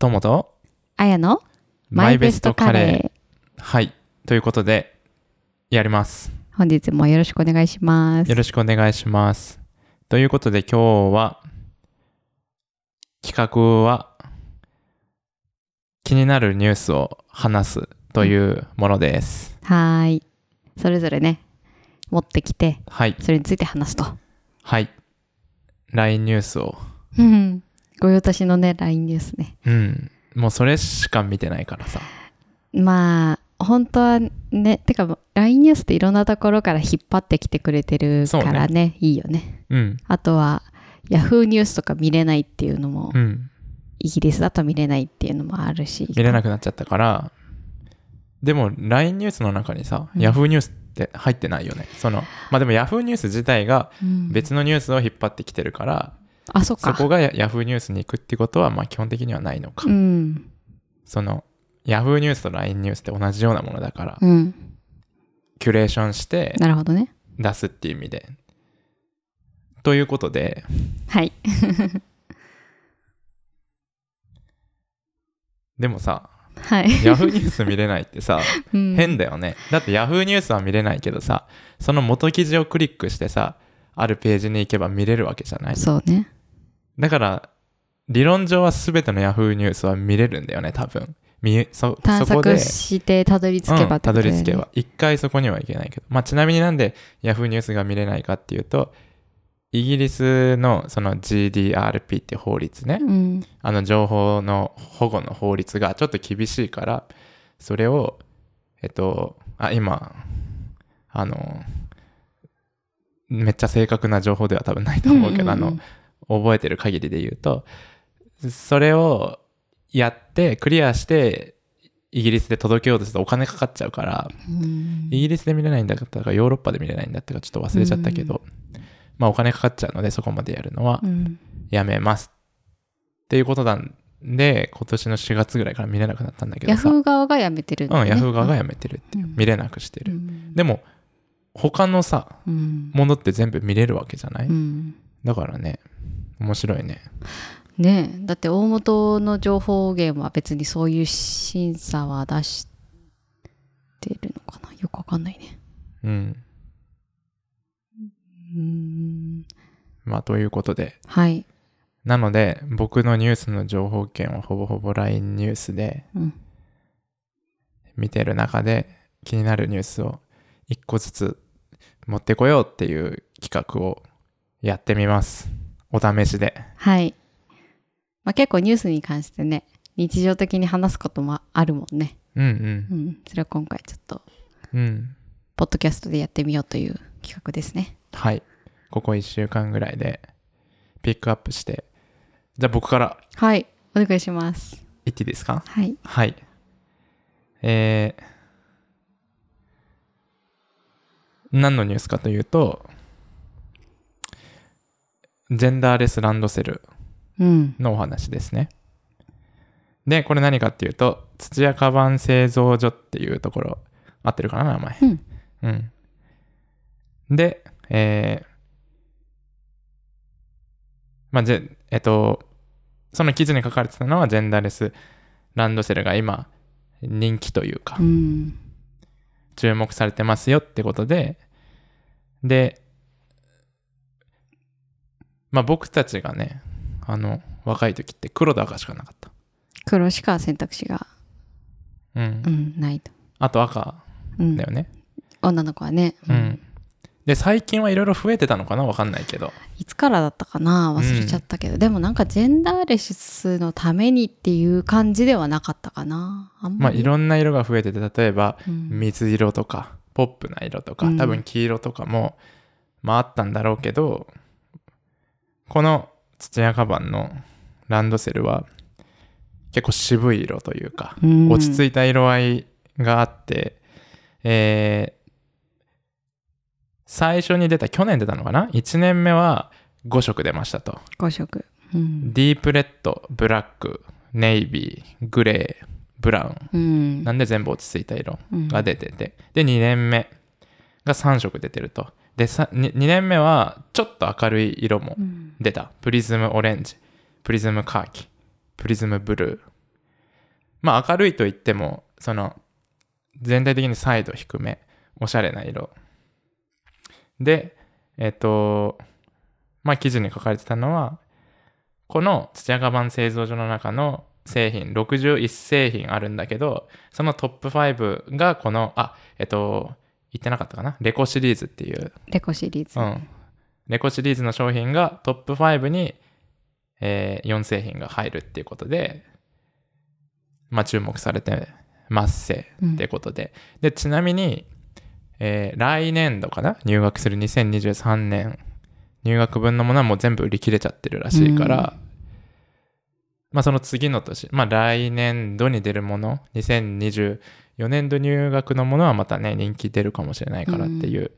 ともとあやのマイベストカレー。はい。ということで、やります。本日もよろしくお願いしますよ。ろしくお願いします。ということで、今日は、企画は、気になるニュースを話すというものです。はーい。それぞれね、持ってきて、はい。それについて話すと。はい。LINE ニュースを、うん。ご用達のね、LINE ですね。うん。もうそれしか見てないからさ。まあ、本当はね、てか、LINE ニュースっていろんなところから引っ張ってきてくれてるからね、いいよね。うん。あとは、Yahoo ニュースとか見れないっていうのも、うん。イギリスだと見れないっていうのもあるし。見れなくなっちゃったから、でも LINE ニュースの中にさ、うん Yahoo ニュースって入ってないよね。その、まあでも Yahoo ニュース自体がうん別のニュースを引っ張ってきてるから、あ、そ。そこが Yahoo ニュースに行くってことは、まあ基本的にはないのか。うん。その、Yahoo ニュースと LINE ニュースって同じようなものだから、うん。キュレーションしてなるほどね。出すっていう意味で。ということで、はい。でもさ、はい。Yahoo ニュース見れないってさ、うん変だよね。だって Yahoo ニュースは見れないけどさ、その元記事をクリックしてさ、あるページに行けば見れるわけじゃない？そうね。だから、理論上は全ての Yahoo ニュースは見れるんだよね、多分。見そ探索してたどり着けばたことだよねどり着けば。一回そこには行けないけど。まあ、ちなみになんで Yahoo ニュースが見れないかっていうと、イギリスのその GDRP って法律ね、うん。あの情報の保護の法律がちょっと厳しいから、それを、えっと、あ、今、あの、めっちゃ正確な情報では多分ないと思うけど、あの、覚えてる限りで言うと、それをやって、クリアして、イギリスで届けようとするとお金かかっちゃうから、うん。イギリスで見れないんだったか、ヨーロッパで見れないんだったか、ちょっと忘れちゃったけど、まあお金かかっちゃうので、そこまでやるのはうん。やめます。っていうことなんで、今年の4月ぐらいから見れなくなったんだけどさ。ヤフー側がやめてるんだうん、ねヤフー側がやめてるっていう、うん。見れなくしてる。うん。でも、他のさ、うん。ものって全部見れるわけじゃない、うん。だからね、面白いね。ねえだって大元の情報源は別にそういう審査は出してるのかな？よくわかんないね。うん。うんまあ、ということで。はい。なので、僕のニュースの情報源はほぼほぼ LINE ニュースでうん見てる中で気になるニュースを一個ずつ持ってこようっていう企画をやってみます。お試しで。はい。まあ、結構ニュースに関してね日常的に話すこともあるもんね。うんうん。それを今回ちょっとうん。うん。ポッドキャストでやってみようという企画ですね。はい。ここ1週間ぐらいでピックアップして。じゃあ僕からはい。お願いします。言っていいですか？はい。はい。えー、何のニュースかというと、ジェンダーレスランドセルうん。のお話ですね。で、これ何かっていうと、土屋カバン製造所っていうところ、合ってるかな、名前。うん。うん。で、えー、まあ、じゃ、えっと、その記事に書かれてたのは、ジェンダーレスランドセルが今、人気というかう、ん。注目されてますよってことで、で、まあ僕たちがね、あの、若い時って黒と赤しかなかった。黒しか選択肢が、うんう。ん、ないと。あと赤うんだよね。女の子はね。うん。で、最近はいろいろ増えてたのかな？わかんないけど。いつからだったかな？忘れちゃったけど、でもなんかジェンダーレスのためにっていう感じではなかったかな？あんまあまり、いろんな色が増えてて、例えば、うん水色とか、ポップな色とか、うん多分黄色とかも、まああったんだろうけど、この土屋カバンのランドセルは、結構渋い色というか、うん落ち着いた色合いがあって、えー最初に出た、去年出たのかな ?1 年目は5色出ましたと。5色、うんディープレッド、ブラック、ネイビー、グレー、ブラウン。うんなんで全部落ち着いた色うんが出てて。で、2年目が3色出てると。で、さ 2, 年目はちょっと明るい色もうん。出た。プリズムオレンジ、プリズムカーキ、プリズムブルー、まあ明るいと言ってもその全体的にサイド低めおしゃれな色。でえっ、とまあ記事に書かれてたのはこの土屋カバン製造所の中の製品61製品あるんだけどそのトップ5がこのあえっ、と言ってなかったかな？レコシリーズっていう。レコシリーズ。うん。レコシリーズの商品がトップ5に、えー4製品が入るっていうことで、まあ注目されてますせってことで。で、ちなみに、えー来年度かな？入学する2023年入学分のものはもう全部売り切れちゃってるらしいから、まあその次の年、まあ来年度に出るもの、2024年度入学のものはまたね、人気出るかもしれないからっていう、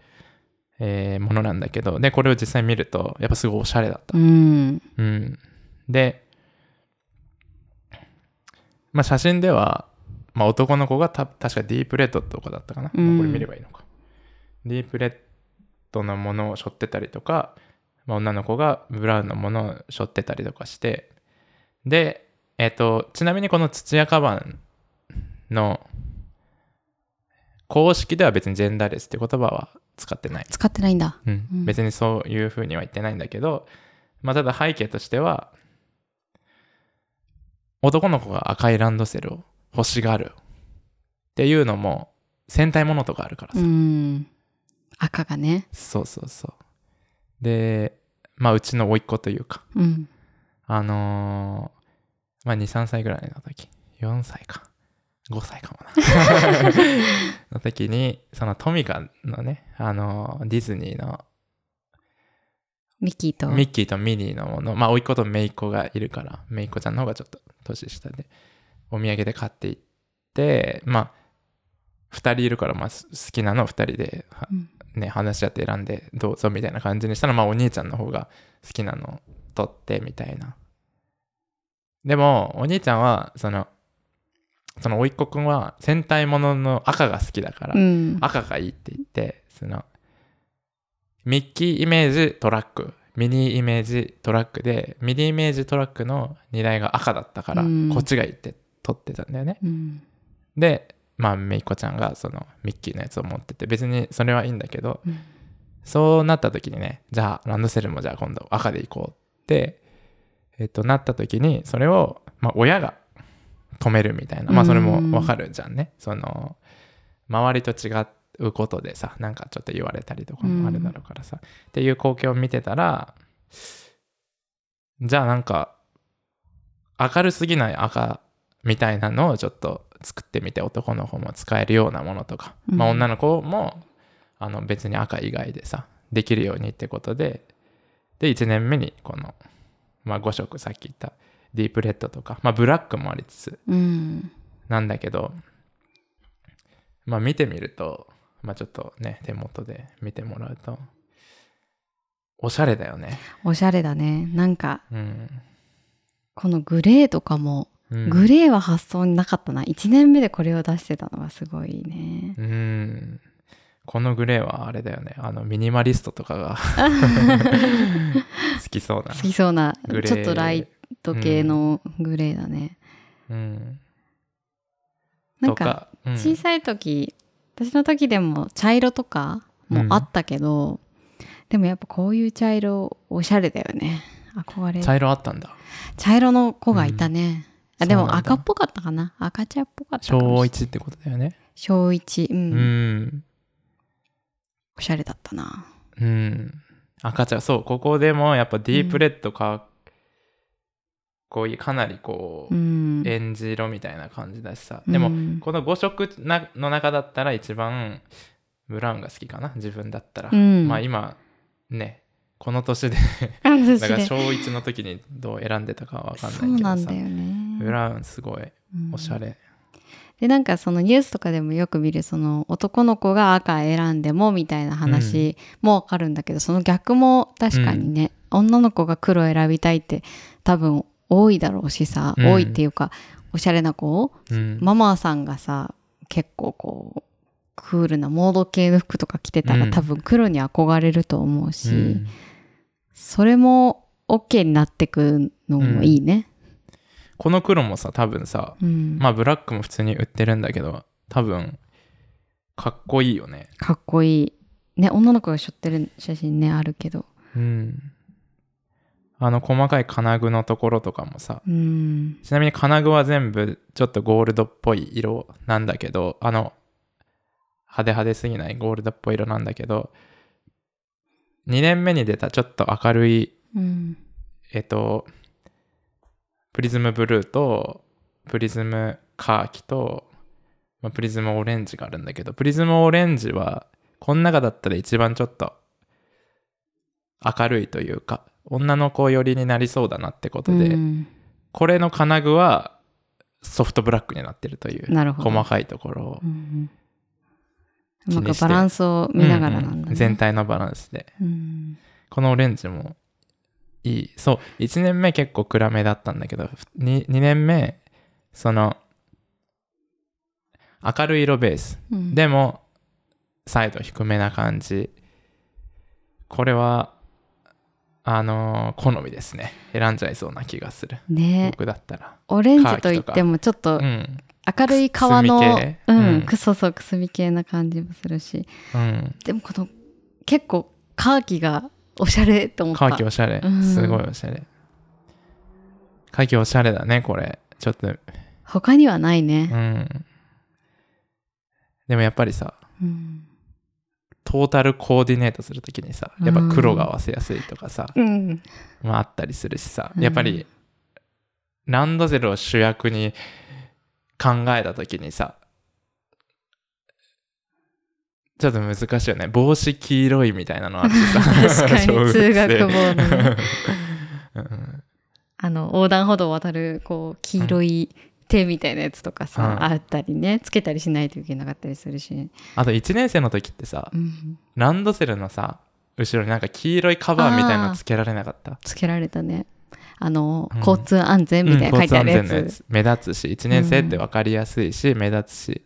えーものなんだけど、で、これを実際見ると、やっぱすごいおしゃれだった。うん。うん。で、まあ写真では、まあ男の子がた確かディープレッドとかだったかな。うんこれ見ればいいのか。ディープレッドのものを背負ってたりとか、まあ、女の子がブラウンのものを背負ってたりとかして、で、えっ、と、ちなみにこの土屋カバンの公式では別にジェンダーレスって言葉は使ってない。使ってないんだ。うんうん別にそういうふうには言ってないんだけど、まあ、ただ背景としては男の子が赤いランドセルを欲しがるっていうのも戦隊ものとかあるからさ、うん。赤がね。そうそうそうでまあうちの甥っ子というかうん。あのーまあ23歳ぐらいの時4歳か5歳かもなの時にそのトミカのねあのーディズニーのミッキーと。ミッキーとミニーのもの、まあ、甥っ子と姪っ子がいるから、姪っ子ちゃんの方がちょっと年下で、お土産で買っていって、まあ、二人いるから、まあ、す好きなのを二人で、はうんね、話し合って選んで、どうぞみたいな感じにしたら、まあ、お兄ちゃんの方が好きなのを取って、みたいな。でも、お兄ちゃんは、その、その甥っ子くんは戦隊ものの赤が好きだから、うん。赤がいいって言ってそのミッキーイメージトラックミニーイメージトラックでミニーイメージトラックの荷台が赤だったから、うんこっちがいいって取ってたんだよねうん。でまあめいっ子ちゃんがそのミッキーのやつを持ってて別にそれはいいんだけどうんそうなった時にねじゃあランドセルもじゃあ今度赤でいこうってえっとなった時にそれを、まあ、親が止めるみたいな。まあそれもわかるじゃんね。その周りと違うことでさなんかちょっと言われたりとかもあるだろうからさ、っていう光景を見てたらじゃあなんか明るすぎない赤みたいなのをちょっと作ってみて男の子も使えるようなものとか、まあうん女の子もあの別に赤以外でさできるようにってことで。で1年目にこの、まあ、5色さっき言ったディープレッドとか、まあ、ブラックもありつつ。うん。なんだけどまあ見てみるとまあちょっとね手元で見てもらうとおしゃれだよね。おしゃれだね。なんか、うん、このグレーとかも、うん、グレーは発想になかったな。1年目でこれを出してたのがすごいね。うん。このグレーはあれだよね。あのミニマリストとかが 好きそうな。好きそうな、ちょっとライト系のグレーだね。うんとなんか、うん小さい時、私の時でも茶色とかもあったけど、でもやっぱこういう茶色おしゃれだよね。憧れ。茶色あったんだ茶色の子がいたね。あでそうなんだも赤っぽかったかな赤茶っぽかったか小もしれない。1ってことだよね小一。うん。うんおしゃれだったな。うん赤茶そうここでもやっぱディープレッドか、こういうかなりこう、うん。エンジ色みたいな感じだしさ。でも、うんこの5色なの中だったら一番ブラウンが好きかな？自分だったら、うん。まあ今ねこの年でだから小1の時にどう選んでたかは分かんそないけどさ。うなんだよね。ブラウンすごいうん。おしゃれ、でなんかそのニュースとかでもよく見るその男の子が赤選んでもみたいな話もわかるんだけど、その逆も確かにね、女の子が黒選びたいって多分多いだろうしさ、うん多いっていうかおしゃれな子うんママさんがさ結構こうクールなモード系の服とか着てたら、うん多分黒に憧れると思うし、うんそれも OK になってくのもいいね。この黒もさ多分さうん。まあブラックも普通に売ってるんだけど多分かっこいいよねかっこいい。ね、女の子が背負ってる写真ね、あるけど。うんあの細かい金具のところとかもさうん。ちなみに金具は全部ちょっとゴールドっぽい色なんだけどあの派手派手すぎないゴールドっぽい色なんだけど2年目に出たちょっと明るいうん。えっとプリズムブルーとプリズムカーキと、まあ、プリズムオレンジがあるんだけどプリズムオレンジはこの中だったら一番ちょっと明るいというか女の子寄りになりそうだなってことで、うん。これの金具はソフトブラックになってるという。細かいところをうんバランスを見ながらなんだうんうね。ん。全体のバランスで。うん。このオレンジもいい。そう1年目結構暗めだったんだけど 2, 2年目その明るい色ベース。うん。でもサイド低めな感じ。これはあのー好みですね。選んじゃいそうな気がする。ね。僕だったら。オレンジといってもちょっとうん。明るい革の、ううんん、くそそうくすみ系な感じもするし。うん。でもこの結構カーキがおしゃれと思った。カーキおしゃれ。うん。すごいおしゃれ。カーキおしゃれだねこれ。ちょっと。他にはないね。うん。でもやっぱりさうん、トータルコーディネートするときにさやっぱ黒が合わせやすいとかさ、うん。まああったりするしさうんやっぱりランドセルを主役に考えたときにさちょっと難しいよね。帽子黄色いみたいなのあってさ。確かに通学帽のね。うん。あの横断歩道を渡るこう黄色い手みたいなやつとかさ、うん。あったりねつけたりしないといけなかったりするし、あと1年生の時ってさうん、ランドセルのさ後ろになんか黄色いカバーみたいなのつけられなかった？つけられたね。あの、うん。交通安全みたいな書いてあるやつ,、やつ。目立つし1年生って分かりやすいし、目立つし。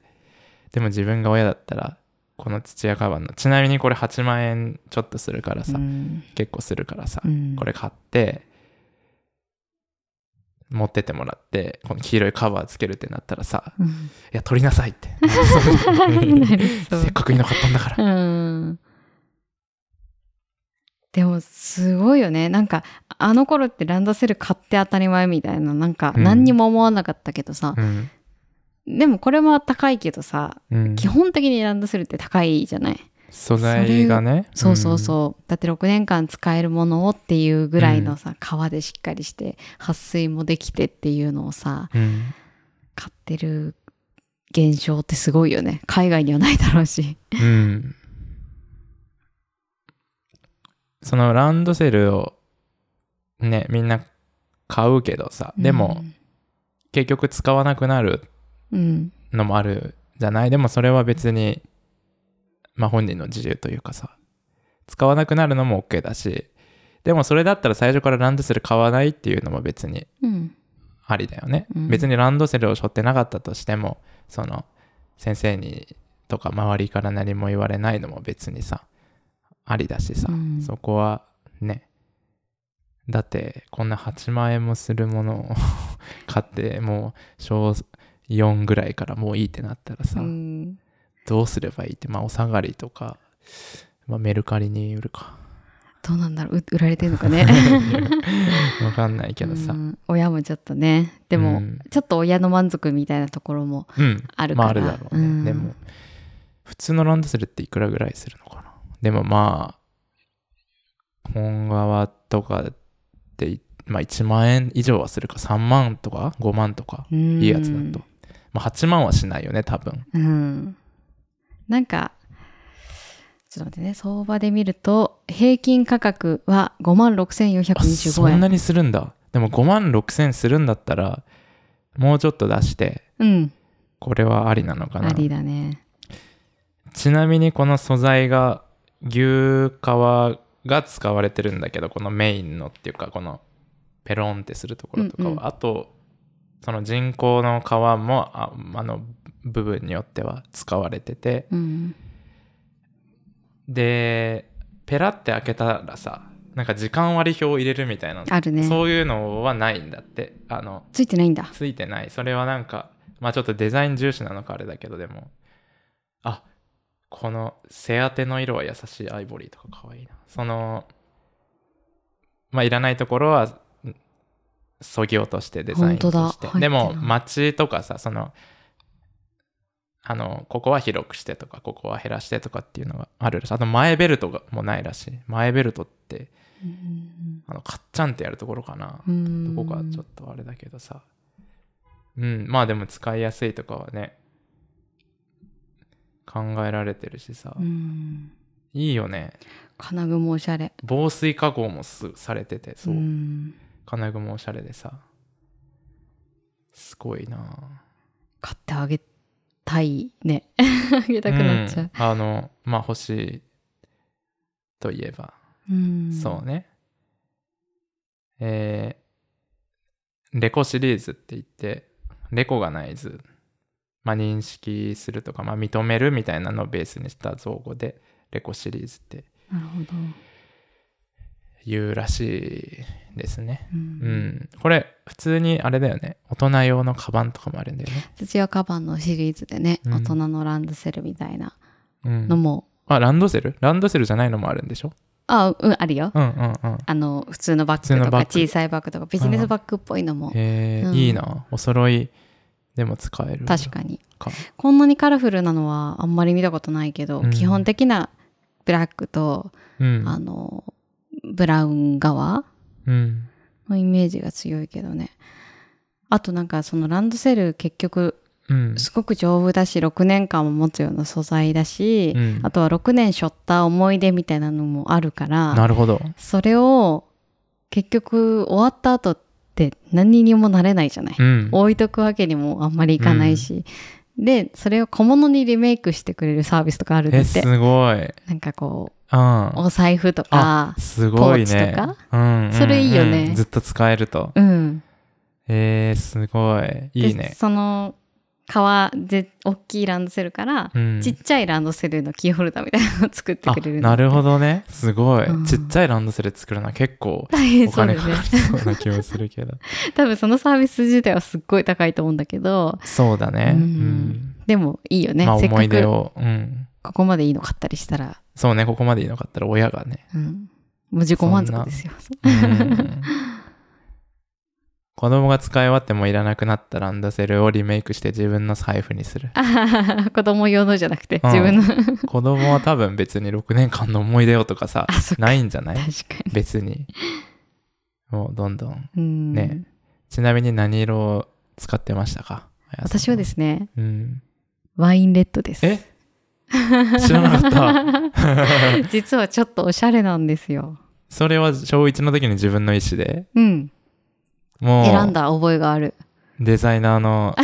でも自分が親だったらこの土屋カバンのちなみにこれ8万円ちょっとするからさ、うん。結構するからさ、うん。これ買って持ってってもらってこの黄色いカバーつけるってなったらさうん。いや取りなさいって。せっかくいいの買ったんだから。うん。でもすごいよね。なんかあの頃ってランドセル買って当たり前みたいななんかうん。何にも思わなかったけどさ、うん、でもこれは高いけどさうん、基本的にランドセルって高いじゃない？素材がね。そうそうそう、だって6年間使えるものをっていうぐらいのさ、革でしっかりして撥水もできてっていうのをさうん、うん買ってる現象ってすごいよね。海外にはないだろうし。うん。そのランドセルをね、みんな買うけどさ、でも結局使わなくなるうん。のもあるじゃない？でもそれは別に、まあ本人の自由というかさ、使わなくなるのも OK だし、でもそれだったら最初からランドセル買わないっていうのも別にうん。ありだよね、うん。別にランドセルを背負ってなかったとしてもその先生にとか周りから何も言われないのも別にさありだしさ、うん。そこはね。だってこんな8万円もするものを買ってもう小4ぐらいからもういいってなったらさ、うんどうすればいいってまあお下がりとか、まあ、メルカリに売るか。どうなんだろう？う売られてるのかね？わかんないけどさ。うん親もちょっとね。でも、うん。ちょっと親の満足みたいなところもうん。あるから。まああるだろうね、うん。でも普通のランドセルっていくらぐらいするのかな？でもまあ本革とかっていまあ1万円以上はするか。3万とか5万とかいいやつだと、まあ、8万はしないよね多分。うんなんかちょっと待ってね。相場で見ると平均価格は5万あ6425そん円なにするんだ。でも5万6千するんだったらもうちょっと出してうん。これはありなのかな。ありだね。ちなみにこの素材が牛皮が使われてるんだけどこのメインのっていうかこのペロンってするところとかは、うんうん。あとその人工の皮もああの部分によっては使われてて。うん。でペラって開けたらさなんか時間割表を入れるみたいな、あるね。そういうのはないんだって。あのついてないんだ。ついてない。それはなんかまあちょっとデザイン重視なのかあれだけどでも。あこの背当ての色は優しいアイボリーとかかわいいな。そのまあいらないところはそぎ落としてデザインとして。でも街とかさそのあのここは広くしてとかここは減らしてとかっていうのがあるらしい。あと前ベルトがもうないらしい。前ベルトってうん。あのカッチャンってやるところかな。うん。どこかちょっとあれだけどさ。うん。まあでも使いやすいとかはね考えられてるしさ、うん。いいよね。金具もおしゃれ。防水加工もすされててそう、ん。金具もおしゃれでさ。すごいな。買ってあげたいね。あげたくなっちゃう、ん。あのまあ欲しいといえば、うん。そうね。えーレコシリーズって言ってレコガナイズ、まあ、認識するとか、まあ、認めるみたいなのをベースにした造語でレコシリーズって。なるほど、言うらしいですね。ううん。んこれ普通にあれだよね。大人用のカバンとかもあるんだよね。実用カバンのシリーズでね、うん。大人のランドセルみたいなうん。のも、あランドセル？ランドセルじゃないのもあるんでしょ？あうんあるよ。うんうんうん。あの普通のバッグとか小さいバッグとかビジネスバッグっぽいのも。へえ、うん。いいな。お揃いでも使える。確かに。か。こんなにカラフルなのはあんまり見たことないけど、うん。基本的なブラックと、うん。あのブラウン側うん。のイメージが強いけどね。あとなんかそのランドセル結局うん。すごく丈夫だし6年間も持つような素材だし、うん。あとは6年背負った思い出みたいなのもあるからなるほど。それを結局終わった後って何にもなれないじゃない、うん。置いとくわけにもあんまりいかないし、でそれを小物にリメイクしてくれるサービスとかあるんだえすごい。なんかこうん。うお財布とかすごいポーチねとか？うんうんそれいいよね。うんずっと使えると。うん。えー、すごい。いいでねその革で大きいランドセルから、うん。ちっちゃいランドセルのキーホルダーみたいなのを作ってあくれるなるほどね。すごい、うん。ちっちゃいランドセル作るのは結構大変お金かかりそうな気もするけど。多分そのサービス自体はすっごい高いと思うんだけど。そうだね。ううん。ん、でもいいよね、まあ思い出くを。うん。ここまでいいの買ったりしたら、そうね。ここまでいいのかったら親がね。うん、もう自己満足ですよ。うん子供が使い終わってもいらなくなったランドセルをリメイクして自分の財布にする。子供用のじゃなくてうん。自分の、子供は多分別に6年間の思い出をとかさないんじゃない？確かに。別に。もうどんどん。うん。ね。ちなみに何色を使ってましたか？私はですすね、うん。ワインレッドです。え？知らなかった。実はちょっとおしゃれなんですよ。それは小1の時に自分の意思で？うん。もう選んだ覚えがある。デザイナーの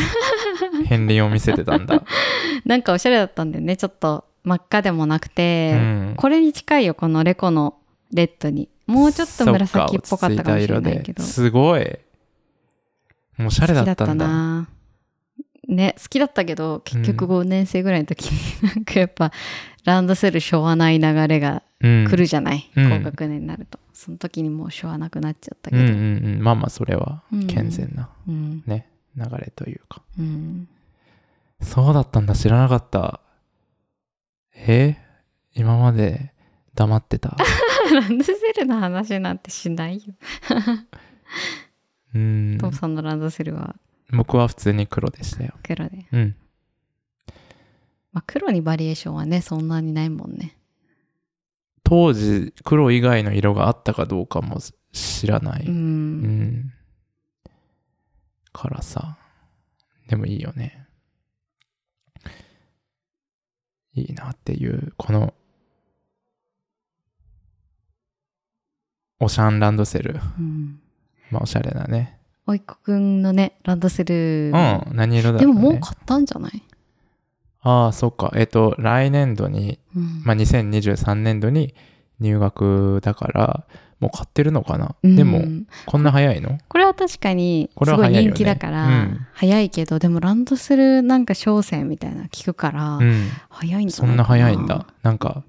片鱗を見せてたんだ、なんかおしゃれだったんだよね。ちょっと真っ赤でもなくて、うんこれに近いよ、このレコのレッドに。もうちょっと紫っぽかったかもしれないけど。すごいおしゃれだったんだなね好きだったけど結局5年生ぐらいの時になんかやっぱランドセルしょわない流れがうん来るじゃない、うん。高学年になると。その時にもうしょわなくなっちゃったけど。うんうんうん。まあまあそれはうん健全なうん。ね、流れというか。うん。そうだったんだ。知らなかった。え？今まで黙ってた？ランドセルの話なんてしないよ、うん。トムさんのランドセルは？僕は普通に黒でしたよ。黒で、うん。まあ、黒にバリエーションはねそんなにないもんね当時黒以外の色があったかどうかも知らない、ううん。んからさ。でもいいよね。いいなっていうこのオシャンランドセル。うん。まあおしゃれなね。おいっ子くんのねランドセル、うん何色だろう、ね、でももう買ったんじゃない、ああそっか。えっ、と来年度にうん。まあ2023年度に入学だからもう買ってるのかな、うん。でもこんな早いの？これは確かにこすごい人気だから、うん。早いけどでもランドセルなんか商戦みたいなの聞くから、うん。早いんじゃそんな早いんだ。なんか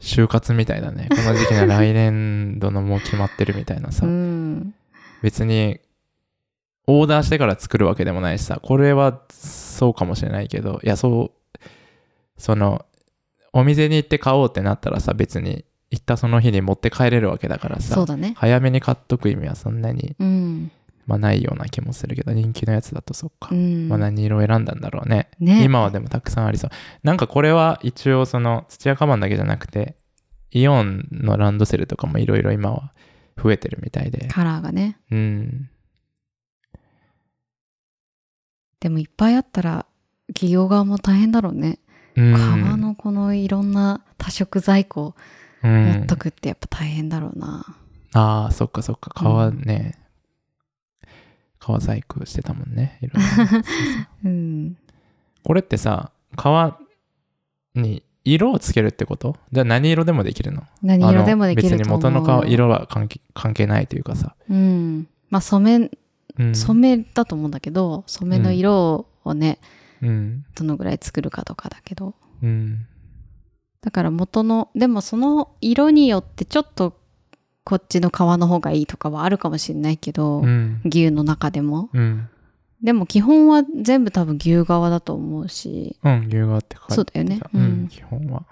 就活みたいだね。この時期の来年度のもう決まってるみたいなさ。うん。別に、オーダーしてから作るわけでもないしさ、これはそうかもしれないけど、いや、そう、その、お店に行って買おうってなったらさ、別に行ったその日に持って帰れるわけだからさそう、だね早めに買っとく意味はそんなに、うんまあ、ないような気もするけど、人気のやつだとそっか。うんまあ、何色を選んだんだろうね。ね今はでもたくさんありそう。なんかこれは一応その土屋カバンだけじゃなくて、イオンのランドセルとかもいろいろ今は増えてるみたいで。カラーがねうん。でもいっぱいあったら企業側も大変だろうね、うん、革のこのいろんな多色在庫うん。持っとくってやっぱ大変だろうな、ああ、そっかそっか。革ね、革細工してたもんね。いろいろ。そう ん、これってさ、革に色をつけるってこと？じゃあ何色でもできるの？何色でもできると思う。あの別に元の革色は関係関係ないというかさ。うん。まあ染めうん。染めだと思うんだけど染めの色をね、うん。どのぐらい作るかとかだけどうん。だから元のでもその色によってちょっとこっちの皮の方がいいとかはあるかもしれないけど、うん。牛の中でもうん。でも基本は全部多分牛側だと思うしうん、牛革って書いてたそうだよねううんん、基本は。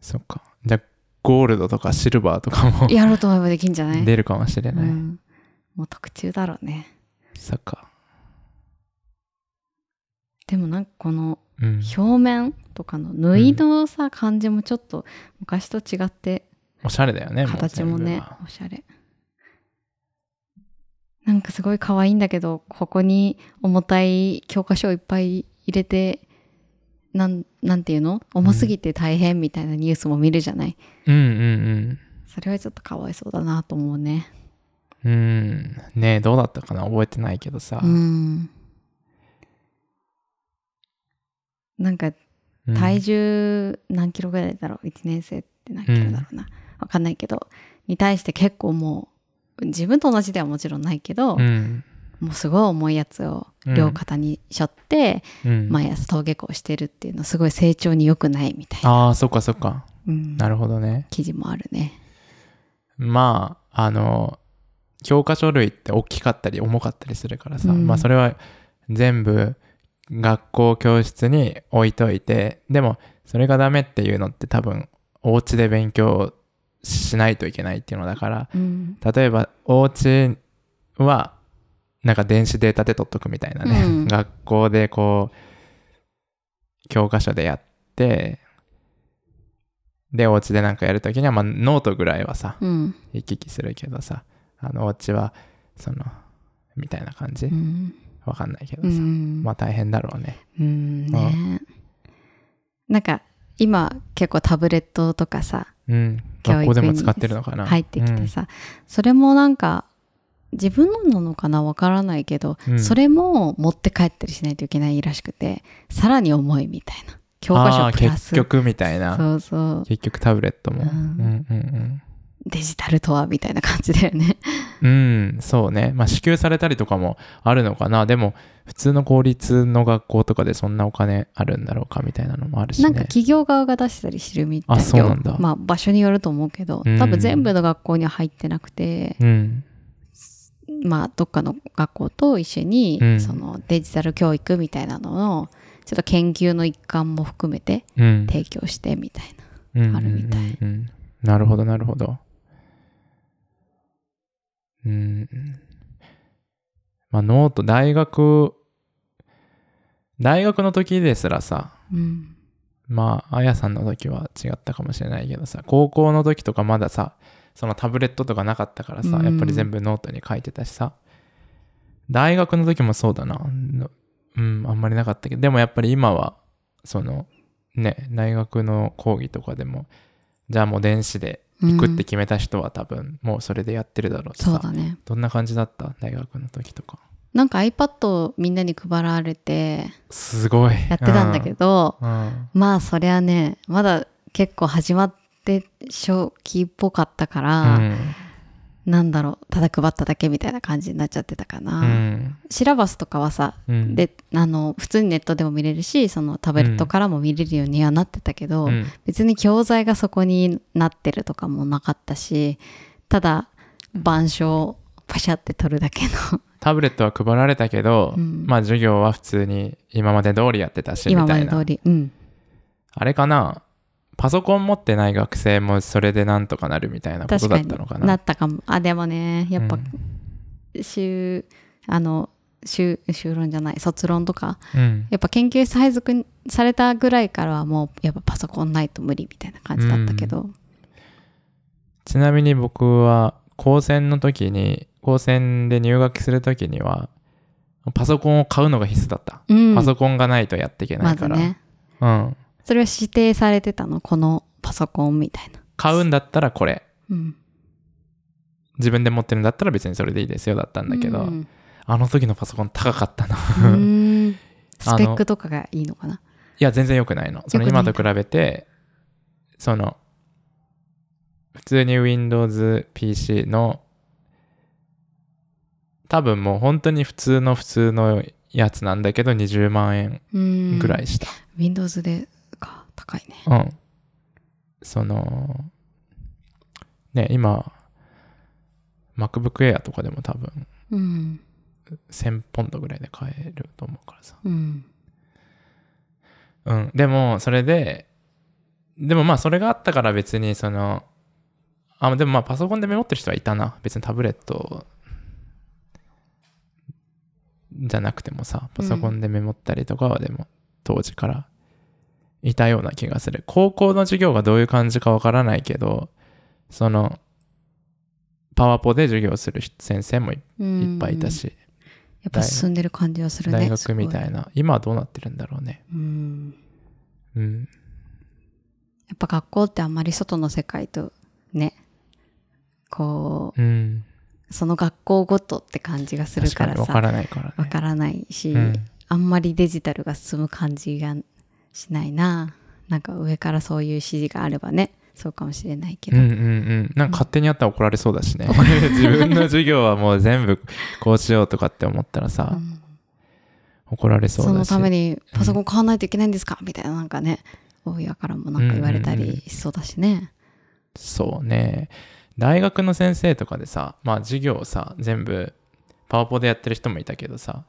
そっか。じゃあ、ゴールドとかシルバーとかもやろうと思えばできんじゃない？出るかもしれない。うん、もう特注だろうね。そっか。でもなんかこのうん。表面とかの縫いのさ、感じもちょっと昔と違っておしゃれだよね。形もねおしゃれ。なんかすごい可愛いんだけどここに重たい教科書をいっぱい入れてなんなんていうの？重すぎて大変みたいなニュースも見るじゃない、うんうん。それはちょっとかわいそうだなと思うねうん。うん。ねえ、どうだったかな？覚えてないけどさ。うんなんかうん体重何キロぐらいだろう？1年生って何キロだろうな、わかんないけどに対して結構もう自分と同じではもちろんないけど、うん。もうすごい重いやつを両肩に背負って、うん。毎朝登下校してるっていうのはすごい成長に良くないみたいな、ああ、そっかそっか。うんなるほどね。記事もあるね。まあ、あの、教科書類って大きかったり重かったりするからさ、うん。まあそれは全部学校教室に置いといて、でもそれがダメっていうのって多分お家で勉強しないといけないっていうのだから、うん。例えばお家はなんか電子データで取っとくみたいなね、うん。学校でこう教科書でやってでお家でなんかやるときにはまあノートぐらいはさうん。行き来するけどさあのお家はそのみたいな感じ？うん。わかんないけどさ、うん。まあ大変だろうね。うんね。なんか今結構タブレットとかさうん。学校でも使ってるのかな。入ってきてさ、それもなんか自分のなのかなわからないけど、うん。それも持って帰ったりしないといけないらしくてさらに重いみたいな。教科あ書あプラス。結局みたいな。そうそう。結局タブレットも、ううんん、うんうんデジタルとはみたいな感じだよね。うん、そうね。まあ支給されたりとかもあるのかな。でも、普通の公立の学校とかでそんなお金あるんだろうかみたいなのもあるしね。なんか企業側が出したりしてるみたいよあそうなんだまあ場所によると思うけど、うん多分全部の学校には入ってなくて、うん。まあどっかの学校と一緒に、うんそのデジタル教育みたいなののちょっと研究の一環も含めてうん。提供してみたいうんあるみたいうんうんうんなるほど、なるほど。うん。まあ、ノート、大学、大学の時ですらさ、な。うん。まあ、あやさんの時は違ったかもしれないけどさ、高校の時とかまださ、そのタブレットとかなかったからさ、うんやっぱり全部ノートに書いてたしさ、大学の時もそうだな。のうん、あんまりなかったけど、でもやっぱり今は、その、ね、大学の講義とかでも、じゃあもう電子で行くって決めた人は多分もうそれでやってるだろうしさ、そうだね。どんな感じだった？大学の時とか。なんか iPad をみんなに配られてすごい。やってたんだけど、うん。うんまあそりゃね、まだ結構始まって初期っぽかったから、うんなんだろうただ配っただけみたいな感じになっちゃってたかうな、ん。シラバスとかはさうん。であの普通にネットでも見れるしそのタブレットからも見れるようにはなってたけど、うん。別に教材がそこになってるとかもなかったしただ板書をパシャって取るだけの。タブレットは配られたけど、うん。まあ授業は普通に今まで通りやってたしみ今までたいな通り。うん。あれかな？パソコン持ってない学生もそれでなんとかなるみたいなことだったのかな。なったかも。あでもねやっぱうん。修あの修修論じゃない。卒論とか。うん。やっぱ研究室配属されたぐらいからはもうやっぱパソコンないと無理みたいな感じだったけど、ちなみに僕は高専の時に高専で入学する時にはパソコンを買うのが必須だった、うん。パソコンがないとやっていけないから、まずね。うん、それは指定されてたの？このパソコンみたいな、買うんだったらこれ。うん、自分で持ってるんだったら別にそれでいいですよだったんだけど、うん。あの時のパソコン高かったな。スペックとかがいいのかな？いや全然良くないの。その今と比べてその普通に WindowsPC の多分もう本当に普通の普通のやつなんだけど20万円うん。ぐらいした、Windows でか高いねうん。その、ね、今、MacBook Air とかでも多分うん1000ポンドぐらいで買えると思うからさ。うんうん。でも、それで、でもまあそれがあったから別にその、あ、でもまあパソコンでメモってる人はいたな。別にタブレットじゃなくてもさ、パソコンでメモったりとかはでも当時からいたような気がする。高校の授業がどういう感じかわからないけど、その、パワポで授業する先生もいいっぱいいたし、やっぱ進んでる感じはするね大学みたすいな。今はどうなってるんだろうね。うんうん。やっぱ学校ってあんまり外の世界とねこうん。うその学校ごとって感じがする確かからさにわからないからね。わからないし、うんあんまりデジタルが進む感じがしないな。なんか上からそういう指示があればね。そうかもしれないけど、うんうんうん。なんか勝手にやったら怒られそうだしね。自分の授業はもう全部こうしようとかって思ったらさ、うん。怒られそうだし。そのためにパソコン買わないといけないんですか、みたいな。なんかね。親からもなんか言われたうんうんうんりしそうだしね。そうね。大学の先生とかでさ、まあ授業をさ、全部パワポでやってる人もいたけどさ、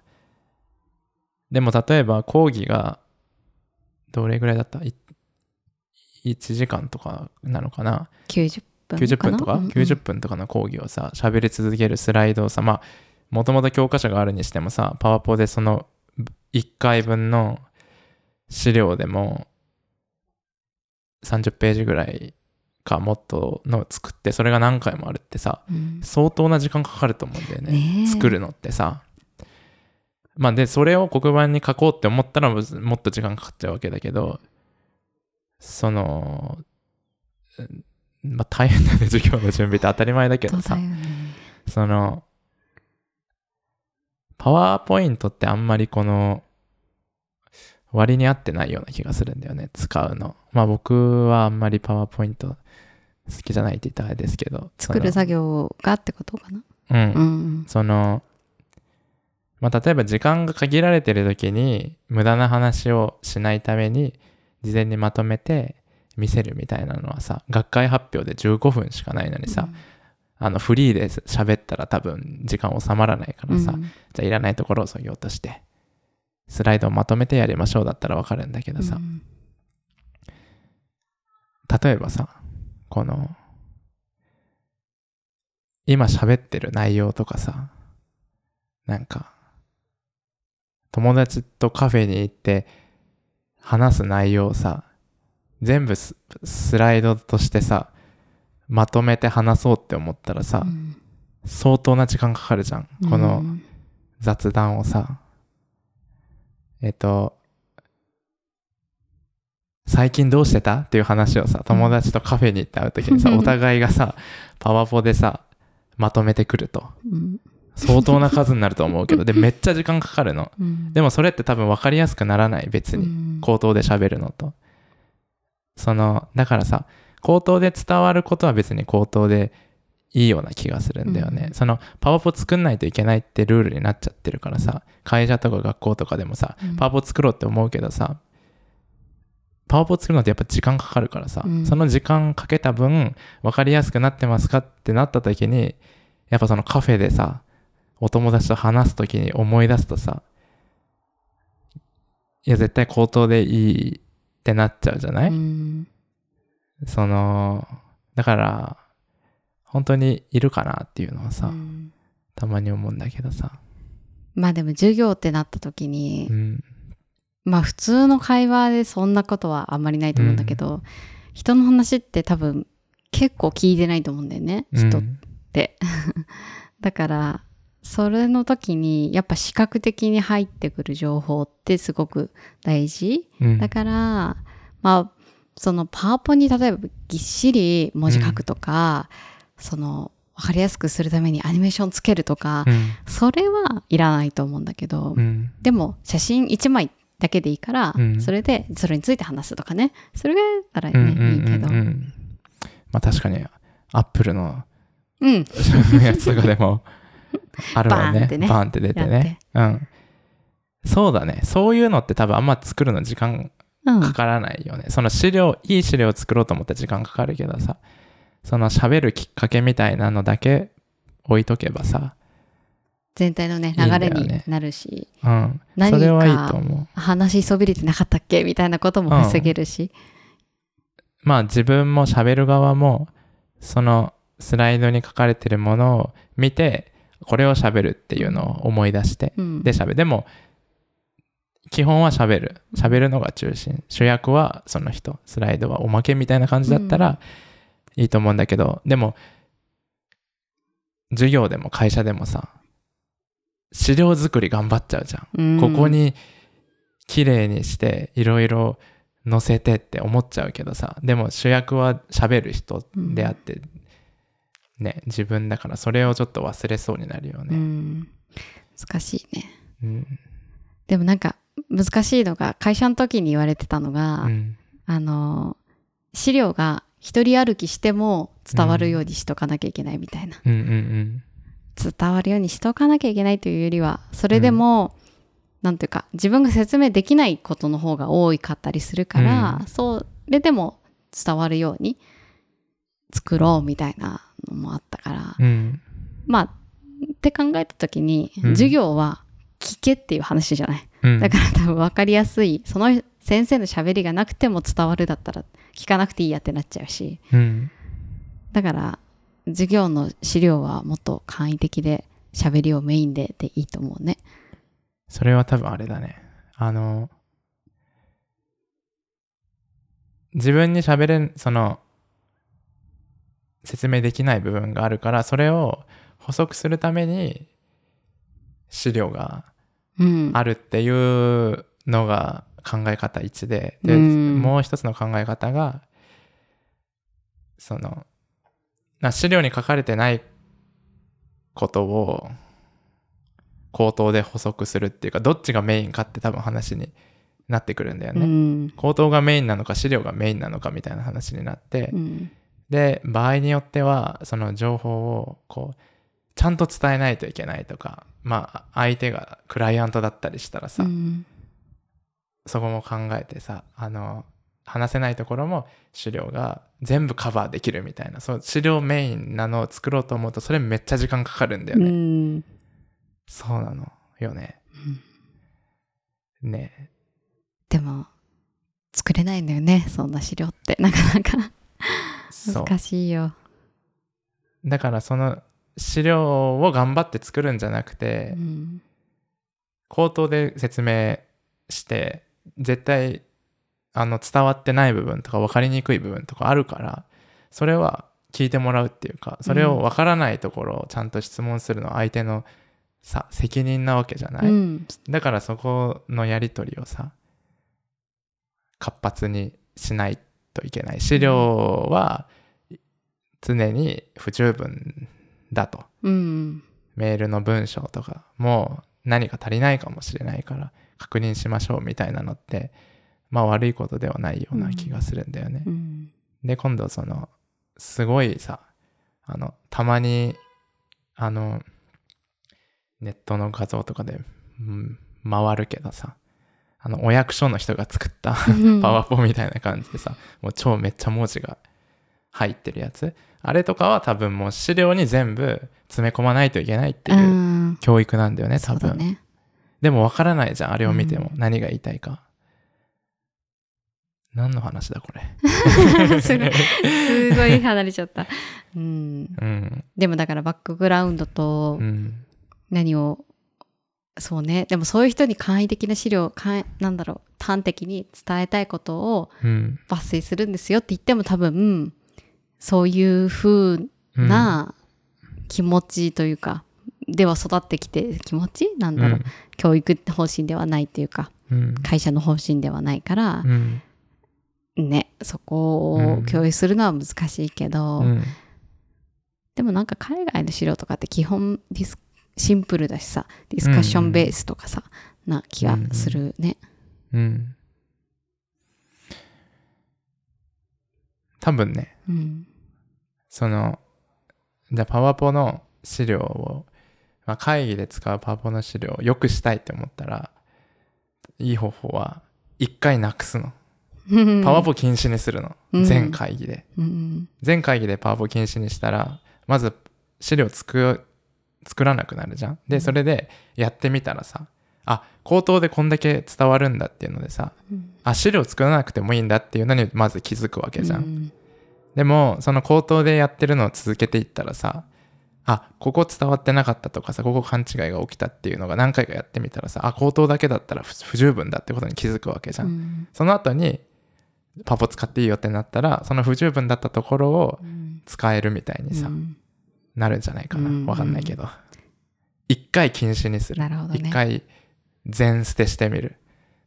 でも例えば講義がどれぐらいだった？い ?1 時間とかなのかな？90分かな ?90 分とか、うんうん ?90 分とかの講義をさ、喋り続けるスライドをさ、まあ、もともと教科書があるにしてもさ、パワポでその1回分の資料でも30ページぐらいかもっとの作って、それが何回もあるってさ、うん相当な時間かかると思うんだよね。作るのってさ。まあで、それを黒板に書こうって思ったらもっと時間かかっちゃうわけだけど、その、うんまあ大変だね、授業の準備って当たり前だけどさねその、パワーポイントってあんまりこの、割に合ってないような気がするんだよね、使うの。まあ僕はあんまりパワーポイント好きじゃないって言ったらあれですけど。作る作業がってことかな？うんうんその、まあ、例えば時間が限られてる時に無駄な話をしないために事前にまとめて見せるみたいなのはさ学会発表で15分しかないのにさ、あのフリーで喋ったら多分時間収まらないからさ、うん。じゃあいらないところをそぎ落としてスライドをまとめてやりましょうだったらわかるんだけどさ、うん。例えばさこの今喋ってる内容とかさなんか友達とカフェに行って話す内容をさ全部ススライドとしてさまとめて話そうって思ったらさ、うん。相当な時間かかるじゃん。こうのん。雑談をさ。えっと最近どうしてた？っていう話をさ友達とカフェに行って会う時にさ、う んお互いがさパワポでさまとめてくると。うん相当な数になると思うけど。でめっちゃ時間かかるの。うん。でもそれって多分分かりやすくならない別に。うん。口頭で喋るのと。そのだからさ口頭で伝わることは別に口頭でいいような気がするんだよね。うん。そのパワポ作んないといけないってルールになっちゃってるからさ、会社とか学校とかでもさ、うん。パワポ作ろうって思うけどさ、パワポ作るのってやっぱ時間かかるからさ、うん。その時間かけた分、分かりやすくなってますかってなった時に、やっぱそのカフェでさ、お友達と話す時に思い出すとさ、いや、絶対口頭でいいってなっちゃうじゃない、うんその、だから、本当にいるかなっていうのはさ、うんたまに思うんだけどさ。まあでも授業ってなった時に、うん。まあ普通の会話でそんなことはあんまりないと思うんだけど、人の話って多分結構聞いてないと思うんだよね、人っうんて。だから、それの時にやっぱ視覚的に入ってくる情報ってすごく大事。うん。だから、まあ、そのパワポに例えばぎっしり文字書くとか、その分かりやすくするためにアニメーションつけるとか、うん。それはいらないと思うんだけど、うん。でも写真1枚だけでいいから、うん。それでそれについて話すとかね。それがたらね、うんうんいいけど。うんうんまあ確かに、アップルのうん。やつとかでも あるもんね。バーンってねバーンって出てね。うん。そうだね。そういうのって多分あんま作るの時間うんかからないよね。その資料、いい資料を作ろうと思ったら時間かかるけどさ、その喋るきっかけみたいなのだけ置いとけばさ、全体のね流れになるしうん。何かそれはいいと思う。話しそびれてなかったっけみたいなことも防げるし、まあ自分も喋る側も、そのスライドに書かれてるものを見て、これを喋るっていうのを思い出して、うんで喋る。でも、基本は喋る。喋るのが中心。主役はその人。スライドはおまけみたいな感じだったらいいと思うんだけど、でも、授業でも会社でもさ、資料作り頑張っちゃうじゃん。うんここに綺麗にしていろいろ載せてって思っちゃうけどさ、でも主役は喋る人であって、ね、自分だからそれをちょっと忘れそうになるようね。ん難しいねうん。でもなんか難しいのが会社の時に言われてたのが、うん。あの資料が一人歩きしても伝わるようにしとかなきゃいけないみたいな、うんうんうん。伝わるようにしとかなきゃいけないというよりはそれでも、なんていうか自分が説明できないことの方が多いかったりするから、うんそれでも伝わるように作ろうみたいなのもあったから、うん。まあって考えた時に、うん授業は聞けっていう話じゃないうん。だから多分分かりやすいその先生の喋りがなくても伝わるだったら聞かなくていいやってなっちゃうしうん。だから授業の資料はもっと簡易的で喋りをメインででいいと思うね。それは多分あれだね。あの、自分に喋れん、その、説明できない部分があるから、それを補足するために資料がうん。あるっていうのが考え方1で、で、うんもう一つの考え方が、その、な資料に書かれてないことを口頭で補足するっていうか、どっちがメインかって多分話になってくるんだようね。ん。口頭がメインなのか資料がメインなのかみたいな話になって、うん。で、場合によっては、その情報を、こう、ちゃんと伝えないといけないとか、まあ、相手がクライアントだったりしたらさ、うんそこも考えてさ、あの、話せないところも資料が全部カバーできるみたいな、そう、資料メインなのを作ろうと思うと、それめっちゃ時間かかるんだようね。ん。そうなのよね。ねでも作れないんだよねそんな資料ってなかなか。難しいよ。だからその資料を頑張って作るんじゃなくて、うん口頭で説明して絶対あの伝わってない部分とか分かりにくい部分とかあるからそれは聞いてもらうっていうかそれを分からないところをちゃんと質問するのは相手のさ責任なわけじゃない、うん。だからそこのやり取りをさ活発にしないといけない。資料は常に不十分だと。うん。メールの文章とかも何か足りないかもしれないから確認しましょうみたいなのってまあ悪いことではないような気がするんだよね。うん。で今度そのすごいさあの、たまに、あの、ネットの画像とかで、うん、回るけどさ、あの、お役所の人が作った パワポみたいな感じでさ、もう超めっちゃ文字が入ってるやつ。あれとかは多分もう資料に全部詰め込まないといけないってういうん教育なんだよね、多分。ね。でも分からないじゃん、あれを見てもう。何が言いたいか。何の話だ、これ？すごい、すごい離れちゃった。うん。うん。でもだからバックグラウンドとうん。何を、そうね。でもそういう人に簡易的な資料、なんだろう、端的に伝えたいことをうん。抜粋するんですよって言っても多分、そういう風うんな気持ちというか、では育ってきて気持ちなんだろう、うん教育方針ではないっていうか、うん。会社の方針ではないからう、ん。ね、そこをうん共有するのは難しいけど、うん。でもなんか海外の資料とかって基本 this simple だしさ、ディスカッションベースとかさ、な気がするね。うん。多分ね、うん。その、じゃあパワポの資料を、まあ、会議で使うパワポの資料を良くしたいって思ったら、いい方法は、一回なくすの。パワポ禁止にするの。うん全会議で。うん。全会議でパワポ禁止にしたら、まず資料作作らなくなるじゃん。で、それでやってみたらさ、あ、口頭でこんだけ伝わるんだっていうのでさ、あ、資料作らなくてもいいんだっていうのにまず気づくわけじゃん。うんでも、その口頭でやってるのを続けていったらさ、あ、ここ伝わってなかったとかさ、ここ勘違いが起きたっていうのが何回かやってみたらさ、あ、口頭だけだったら不不十分だってことに気づくわけじゃん。うんその後に、パポ使っていいよってなったら、その不十分だったところをうん使えるみたいにさ、うんなるんじゃないかな。うんわかんないけど。一回禁止にする。なるほどね一回全捨てしてみる。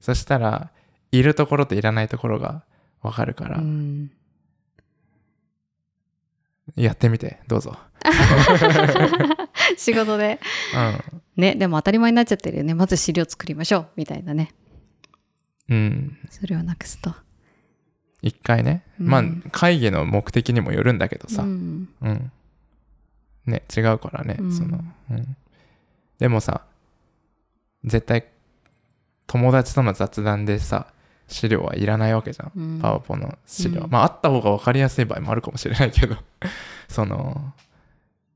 そしたら、いるところといらないところがわかるから、うんやってみて、どうぞ。仕事で。うん。ね、でも当たり前になっちゃってるよね。まず資料作りましょう。みたいなね。うん。それをなくすと。一回ね。うんまあ、会議の目的にもよるんだけどさ。ううん。んね、違うからね、うんその、うん。でもさ、絶対、友達との雑談でさ、資料はいらないわけじゃん。うん。パワポの資料。うん。まあ、あった方が分かりやすい場合もあるかもしれないけど、その、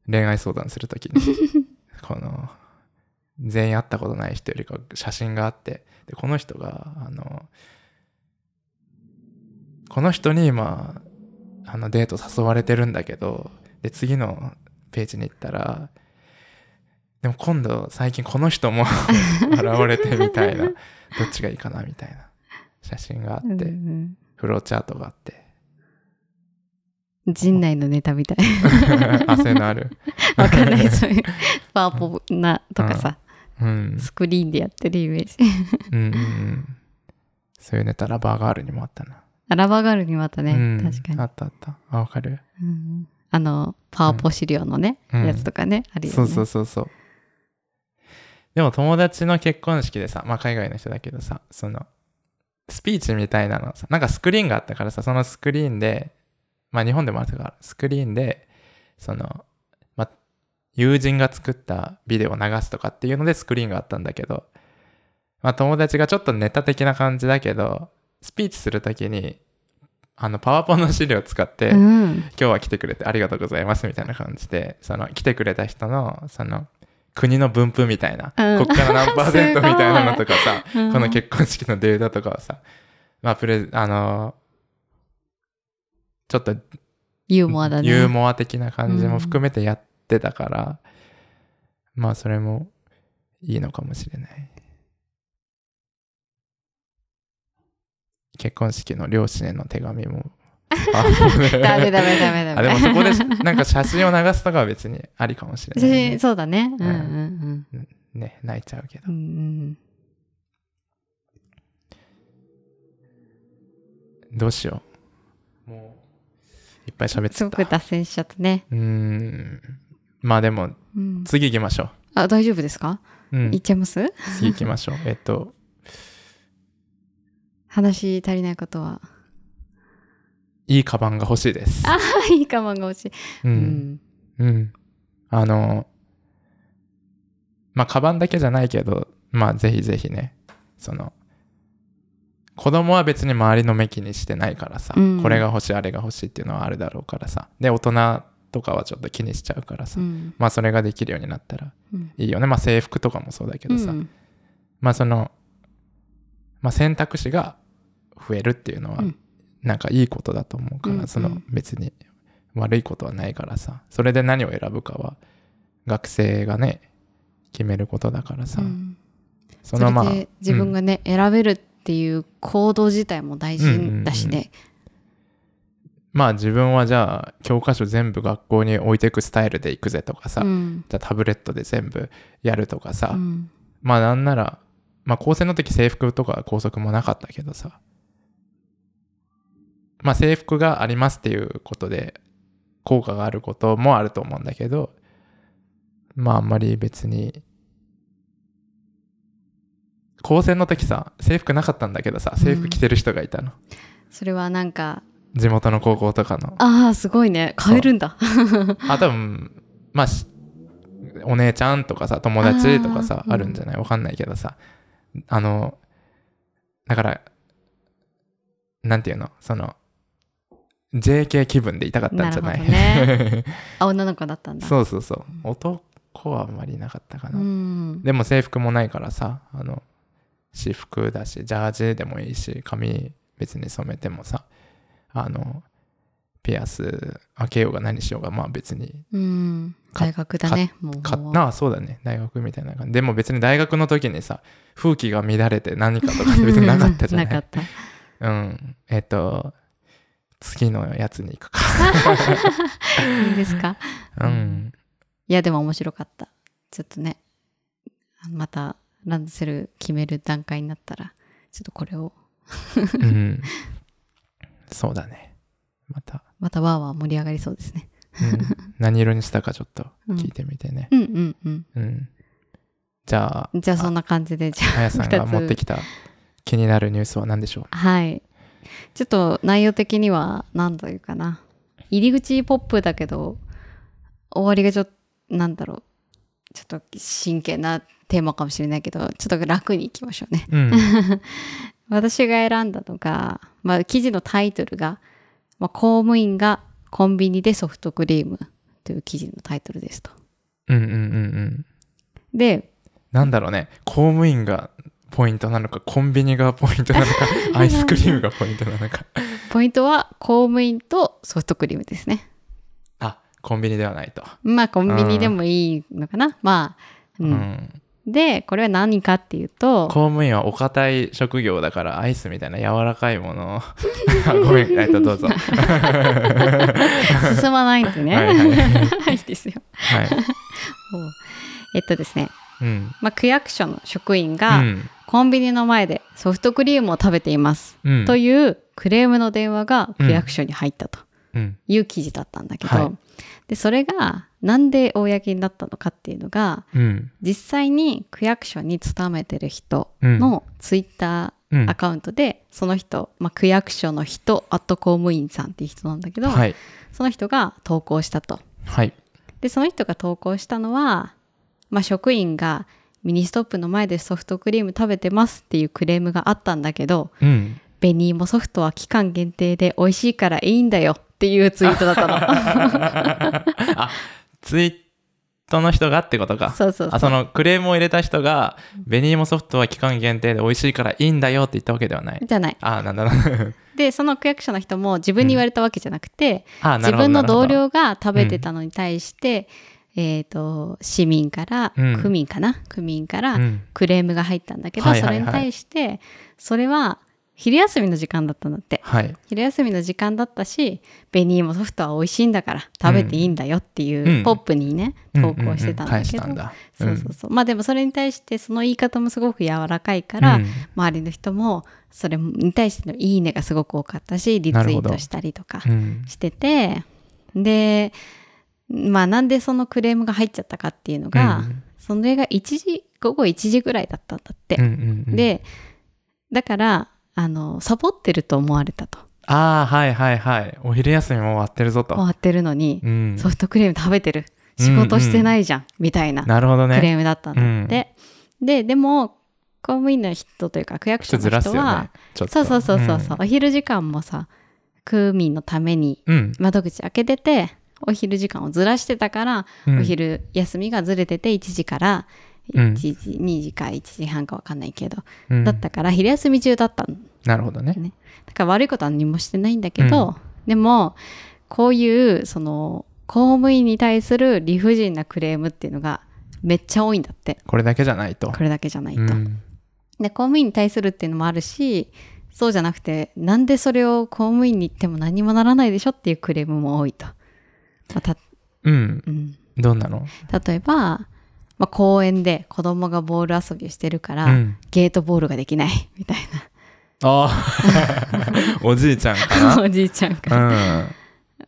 恋愛相談するときに、この、全員会ったことない人よりか写真があって、で、この人が、あの、この人に今、あの、デート誘われてるんだけど、で、次のページに行ったら、でも今度最近この人も 現れてみたいな、どっちがいいかなみたいな写真があって、うんフローチャートがあって、陣内のネタみたい。汗のある。わかんない。そういう、パワポなとかさ、うん。スクリーンでやってるイメージ。うんうんうん。そういうネタラバーガールにもあったな。アラバガールにもあったね。うん、確かにあ。ったあった。あ、わかる。うんあの、パワポ資料のね、うんやつとかね、あるよね。そうそうそうそう。でも友達の結婚式でさ、まあ海外の人だけどさ、その、スピーチみたいなのさ、なんかスクリーンがあったからさ、そのスクリーンで、まあ日本でもあったから、スクリーンで、その、まあ、友人が作ったビデオを流すとかっていうのでスクリーンがあったんだけど、まあ友達がちょっとネタ的な感じだけど、スピーチするときに、あの、パワポの資料を使って、うん。今日は来てくれてありがとうございますみたいな感じで、その来てくれた人の、その国の分布みたいな、うんこっから何パーセントみたいなのとかさ、うんこの結婚式のデータとかをさ、まあプレ、あのちょっとユーモアだね。ユーモア的な感じも含めてやってたから、まあそれもいいのかもしれない。結婚式の両親への手紙も。あダメダメダメダメ。あでもそこでなんか写真を流すとかは別にありかもしれない、写ね真、。そうだね。うんううんうん。ね、泣いちゃうけどう。んどうしよう。もう、いっぱい喋っすごちゃった。く脱線しちゃったね。うーん。まあでも、うん次行きましょあ、大丈夫ですか？う。うんいっ。ちゃいます？次行きましょう。えっと、話足りないことは？いいカバンが欲しいです。あ、いいカバンが欲しい。う。うんん。うん。あの、まあ、カバンだけじゃないけど、まあ、ぜひぜひね、その、子供は別に周りの目気にしてないからさ、うんこれが欲しい、あれが欲しいっていうのはあるだろうからさ。で、大人とかはちょっと気にしちゃうからさ。うんまあ、それができるようになったらうんいいよね。まあ、制服とかもそうだけどさ。うんまあ、その、まあ、選択肢が増えるっていうのはうん、なんかいいことだと思うから、うんその別に悪いことはないからさ、それで何を選ぶかは学生がね、決めることだからさ、うん。そのまあ、自分がね、選べるっていう行動自体も大事だしね。まあ自分はじゃあ教科書全部学校に置いていくスタイルで行くぜとかさ、うん。じゃあタブレットで全部やるとかさ、うん。まあなんなら、まあ高専の時制服とか校則もなかったけどさ、まあ制服がありますっていうことで効果があることもあると思うんだけど、まああんまり別に、高専の時さ、制服なかったんだけどさ、制服着てる人がいたの。それはなんか、地元の高校とかの。ああ、すごいね。変えるんだ。あ、多分、まあし、お姉ちゃんとかさ、友達とかさあるんじゃない？わかんないけどさ、あの、だから、なんていうの？その、JK 気分でいたかったんじゃない？なる あ、女の子だったんだ。そうそうそう。男はあんまりなかったかな。うん。でも制服もないからさ、あの、私服だし、ジャージでもいいし、髪別に染めてもさ、あの、ピアス開けようが何しようが、まあ別にうん。か大学だね。もう。かなあそうだね大学みたいな感じでも別に大学の時にさ風紀が乱れて何かとか別になかったじゃない？なかった。うんえっ、と次のやつに行くか。いいですか？うん。いや、でも面白かった。ちょっとね、またランドセル決める段階になったら、ちょっとこれを、うん。そうだね。また、またワーワー盛り上がりそうですね。うん、何色にしたかちょっと聞いてみてね。うんうんうん。うん、じゃあじゃあそんな感じで、じゃあ、あやさんが持ってきた気になるニュースは何でしょはい。ちょっと内容的には、なんというかな。入り口ポップだけど、終わりがちょっと、なんだろう。ちょっと真剣なテーマかもしれないけど、ちょっと楽にいきましょうね。う、うん、私が選んだのが、まあ、記事のタイトルが、まあ、公務員がコンビニでソフトクリームという記事のタイトルですと。うんうんうんうんで、なんだろうね公務員がポイントなのかコンビニがポイントなのか アイスクリームがポイントなのかポイントは公務員とソフトクリームですね。あコンビニではないと、まあ、コンビニでもいいのかな。まあ、う。うんん、で、これは何かっていうと、公務員はお堅い職業だからアイスみたいな柔らかいもの ごめんえっとどうぞ 進まないんでね。はいはいはい、ですよ。はいえっとですね、うんまあ、区役所の職員うがん。コンビニの前でソフトクリームを食べています。うん。というクレームの電話が区役所に入ったとうん。いう記事だったんだけど、はい。でそれがなんで公になったのかっていうのがうん。実際に区役所に勤めてる人のツイッタうん。ーアカウントで、その人、まあ、区役所の人あと公務員さんっていう人なんだけど、はい。その人が投稿したと。はい。でその人が投稿したのは、まあ、職員がミニストップの前でソフトクリーム食べてますっていうクレームがあったんだけどうん。紅芋ソフトは期間限定で美味しいからいいんだよっていうツイートだったの。あツイートの人がってことか。そうそうあそのクレームを入れた人が紅芋ソフトは期間限定で美味しいからいいんだよって言ったわけではない。じゃない。あなんだなでその区役所の人も自分に言われたわけじゃなくて、あなるほど自分の同僚が食べてたのに対して、えっ、と市民から、うん。区民かな？区民からクレームが入ったんだけど、はいはいはい。それに対してそれは昼休みの時間だったんだって。はい。昼休みの時間だったし紅芋ソフトは美味しいんだから食べていいんだよっていう、うん。ポップにね投稿してたんだけど、返したんだ。そうそうそう。まあでもそれに対してその言い方もすごく柔らかいから、うん。周りの人もそれに対してのいいねがすごく多かったしリツイートしたりとかうん。してて、でまあなんでそのクレームが入っちゃったかっていうのが、うんそれが1時午後1時ぐらいだったんだって、うんうんうん。でだからあのサボってると思われたと。ああはいはいはい。お昼休みも終わってるぞと。終わってるのに、うん。ソフトクリーム食べてる。仕事してないじゃん、みたいななるほどクレねームだったんだって、ででも公務員の人というか区役所の人は、ね。そうそうそうそうそう、お昼時間もさ区民のためにうん。窓口開けててお昼時間をずらしてたから、うん。お昼休みがずれてて1時からうん。1時、2時か1時半か分かんないけど、うん。だったから昼休み中だったの。なるほどね。だから悪いことは何もしてないんだけど、でもこういうその公務員に対する理不尽なクレームっていうのがめっちゃ多いんだって。これだけじゃないと。これだけじゃないと。うん。で公務員に対するっていうのもあるしそうじゃなくてなんでそれを公務員に言っても何もならないでしょっていうクレームも多いと。まあたうん。うん、どどんなの？例えば、まあ、公園で子供がボール遊びをしてるから、うん。ゲートボールができない みたいああ おじいちゃんかな。おじいちゃんが。な。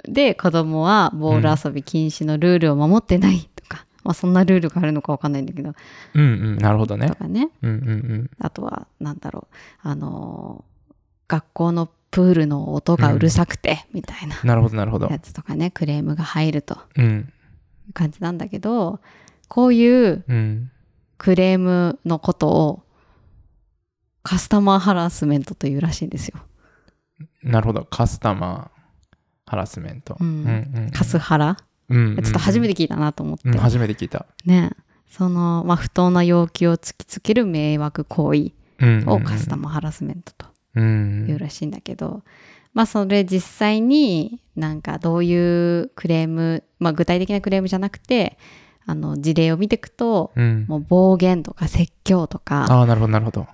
で子供はボール遊び禁止のルールを守ってないとか、まあそんなルールがあるのかわかんないんだけど、うんうん。うんなるほどね。とかね。うんうん。あとはなんだろう。あのー学校のプールの音がうるさくて、みたいな。うんなるほどなるほど。やつとかねクレームが入ると。うん。いう感じなんだけどこういううん。クレームのことをカスタマーハラスメントというらしいんですよ。なるほど。カスタマーハラスメント。うん。うんカスハラ、うんちょっと初めてて聞いたなと思って。初めて聞いた。ね。その、まあ、不当な要求を突きつける迷惑行為をカスタマーハラスメントと。うんいうらしいんだけど、まあそれ実際になんかどういうクレーム、まあ具体的なクレームじゃなくて、あの事例を見ていくと、うん。もう暴言とか説教とか、ああなるほどなるほど。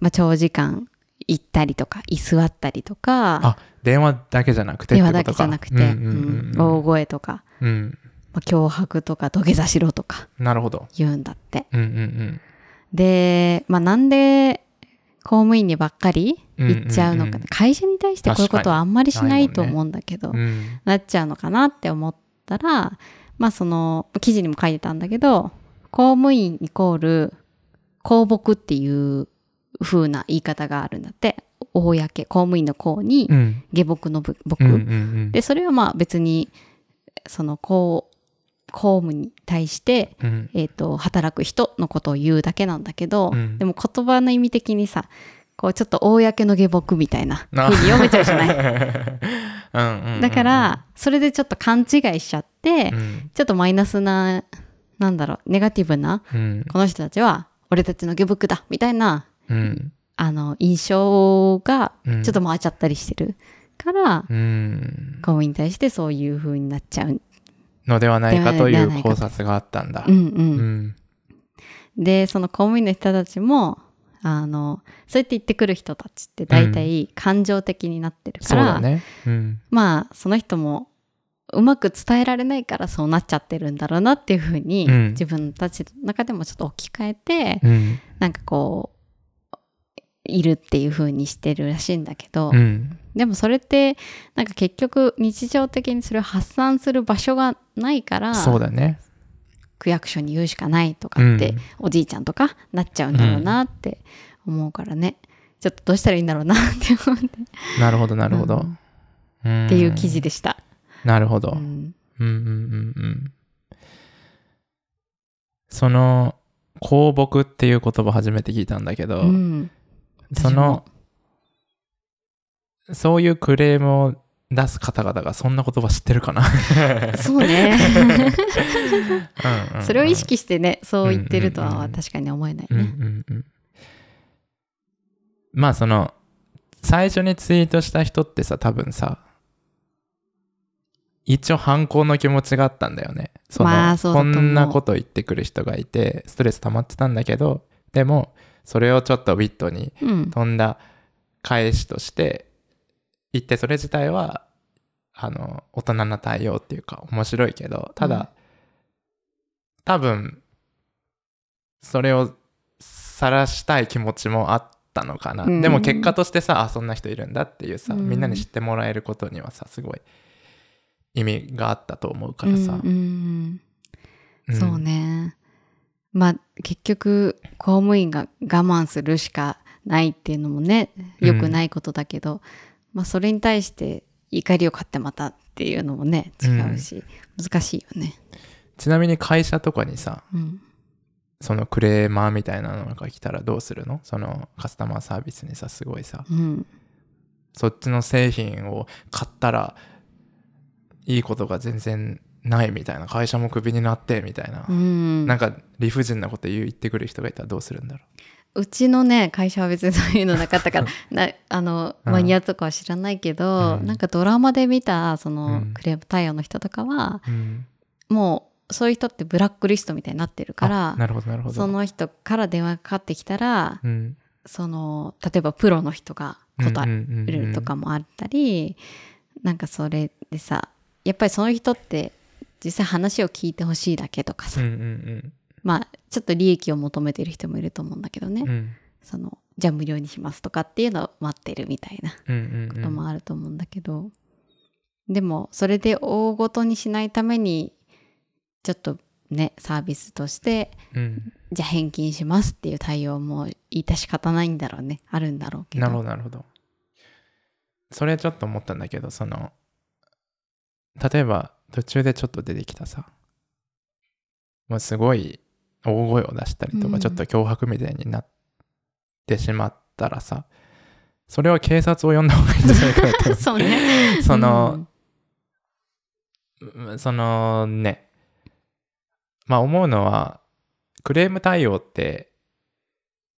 まあ長時間行ったりとか、居座ったりとか、あ電話だけじゃなくて電話だけじゃなくて、うんうんうん大声とか、うん。まあ、脅迫とか土下座しろとかなるほど。言うんだって。うんうん。で、まあなんで公務員にばっかり言っちゃうのか、うんうんうん会社に対してこういうことはあんまりしないと思うんだけど、うん。うんなっちゃうのかなって思ったら、まあその記事にも書いてたんだけど、公務員イコール公僕っていう風な言い方があるんだって。公、公務員の公にうん。下僕のぶ僕、うん。で、それはまあ別に、その公、公務に対して、うん。えっ、と、働く人のことを言うだけなんだけど、うん。でも言葉の意味的にさ、こうちょっと公の下僕みたいなに読めちゃうじゃない？だから、それでちょっと勘違いしちゃって、うん。ちょっとマイナスな、なんだろう、ネガティブな、うん。この人たちは、俺たちの下僕だみたいな、うん。あの、印象が、うん。ちょっと回っちゃったりしてるから、うん。公務員に対してそういう風になっちゃう。のではないかという考察があったんだ。うんうん。うん。で、その公務員の人たちも、あの、そうやって言ってくる人たちって大体感情的になってるから、そうだね。うん。まあ、その人もうまく伝えられないからそうなっちゃってるんだろうなっていうふうに、うん。自分たちの中でもちょっと置き換えて、うん。なんかこう、いるっていうふうにしてるらしいんだけど、うん。でもそれって、なんか結局日常的にそれを発散する場所がないから、そうだね。区役所に言うしかないとかって、うん。おじいちゃんとかなっちゃうんだろうなって思うからね、ちょっとどうしたらいいんだろうなって思って、なるほどなるほど。うん。っっていう記事でした。なるほど。うん。うんうんうんうん。その公僕っていう言葉初めて聞いたんだけど、うんそのそういうクレームを出す方々がそんな言葉知ってるかな？そうね。それを意識してね、そう言ってるとは確かに思えないうんうね。んうん。まあその最初にツイートした人ってさ多分さ一応反抗の気持ちがあったんだよね。その、まあそこんなこと言ってくる人がいてストレス溜まってたんだけどでもそれをちょっとウィットにうん。飛んだ返しとして言ってそれ自体はあの大人な対応っていうか面白いけどただ、うん多分それを晒したい気持ちもあったのかな、うん。でも結果としてさあそんな人いるんだっていうさ、うん。みんなに知ってもらえることにはさすごい意味があったと思うからさ、うんうん。うん。そうね。まあ結局公務員が我慢するしかないっていうのもね良くないことだけど、まあそれに対して怒りを買ってまたっていうのもね違うし、難しいよね。ちなみに会社とかにさうん。そのクレーマーみたいなのが来たらどうするの？そのカスタマーサービスにさすごいさうん。そっちの製品を買ったらいいことが全然ないみたいな会社もクビになってみたいな、うん。なんか理不尽なこと言ってくる人がいたらどうするんだろう。ちのね会社は別にそういうのなかったから なあのうん。マニアとかは知らないけど、うん。なんかドラマで見たその、うん。クレーム対応の人とかはう、うん、もうそういう人ってブラックリストみたいになってるからあなるほどなるほど。その人から電話がかかってきたら、うん。その例えばプロの人が答うんうんうんえるとかもあったり、なんかそれでさやっぱりその人って実際話を聞いてほしいだけとかさ、うんうんまあちょっと利益を求めてる人もいると思うんだけどね、うん。うんそのじゃあ無料にしますとかっていうのを待ってるみたいなうんうん。こともあると思うんだけど、でもそれで大ごとにしないためにちょっとねサービスとしてうん。じゃあ返金しますっていう対応も致し方ないんだろうね。あるんだろうけど。なるほどなるほど。それちょっと思ったんだけどその例えば途中でちょっと出てきたさ。もうすごい大声を出したりとか、うん。ちょっと脅迫みたいになってしまったらさそれは警察を呼んだ方がいいんじゃないかなって。そうね。その、うん。そのねまあ思うのはクレーム対応って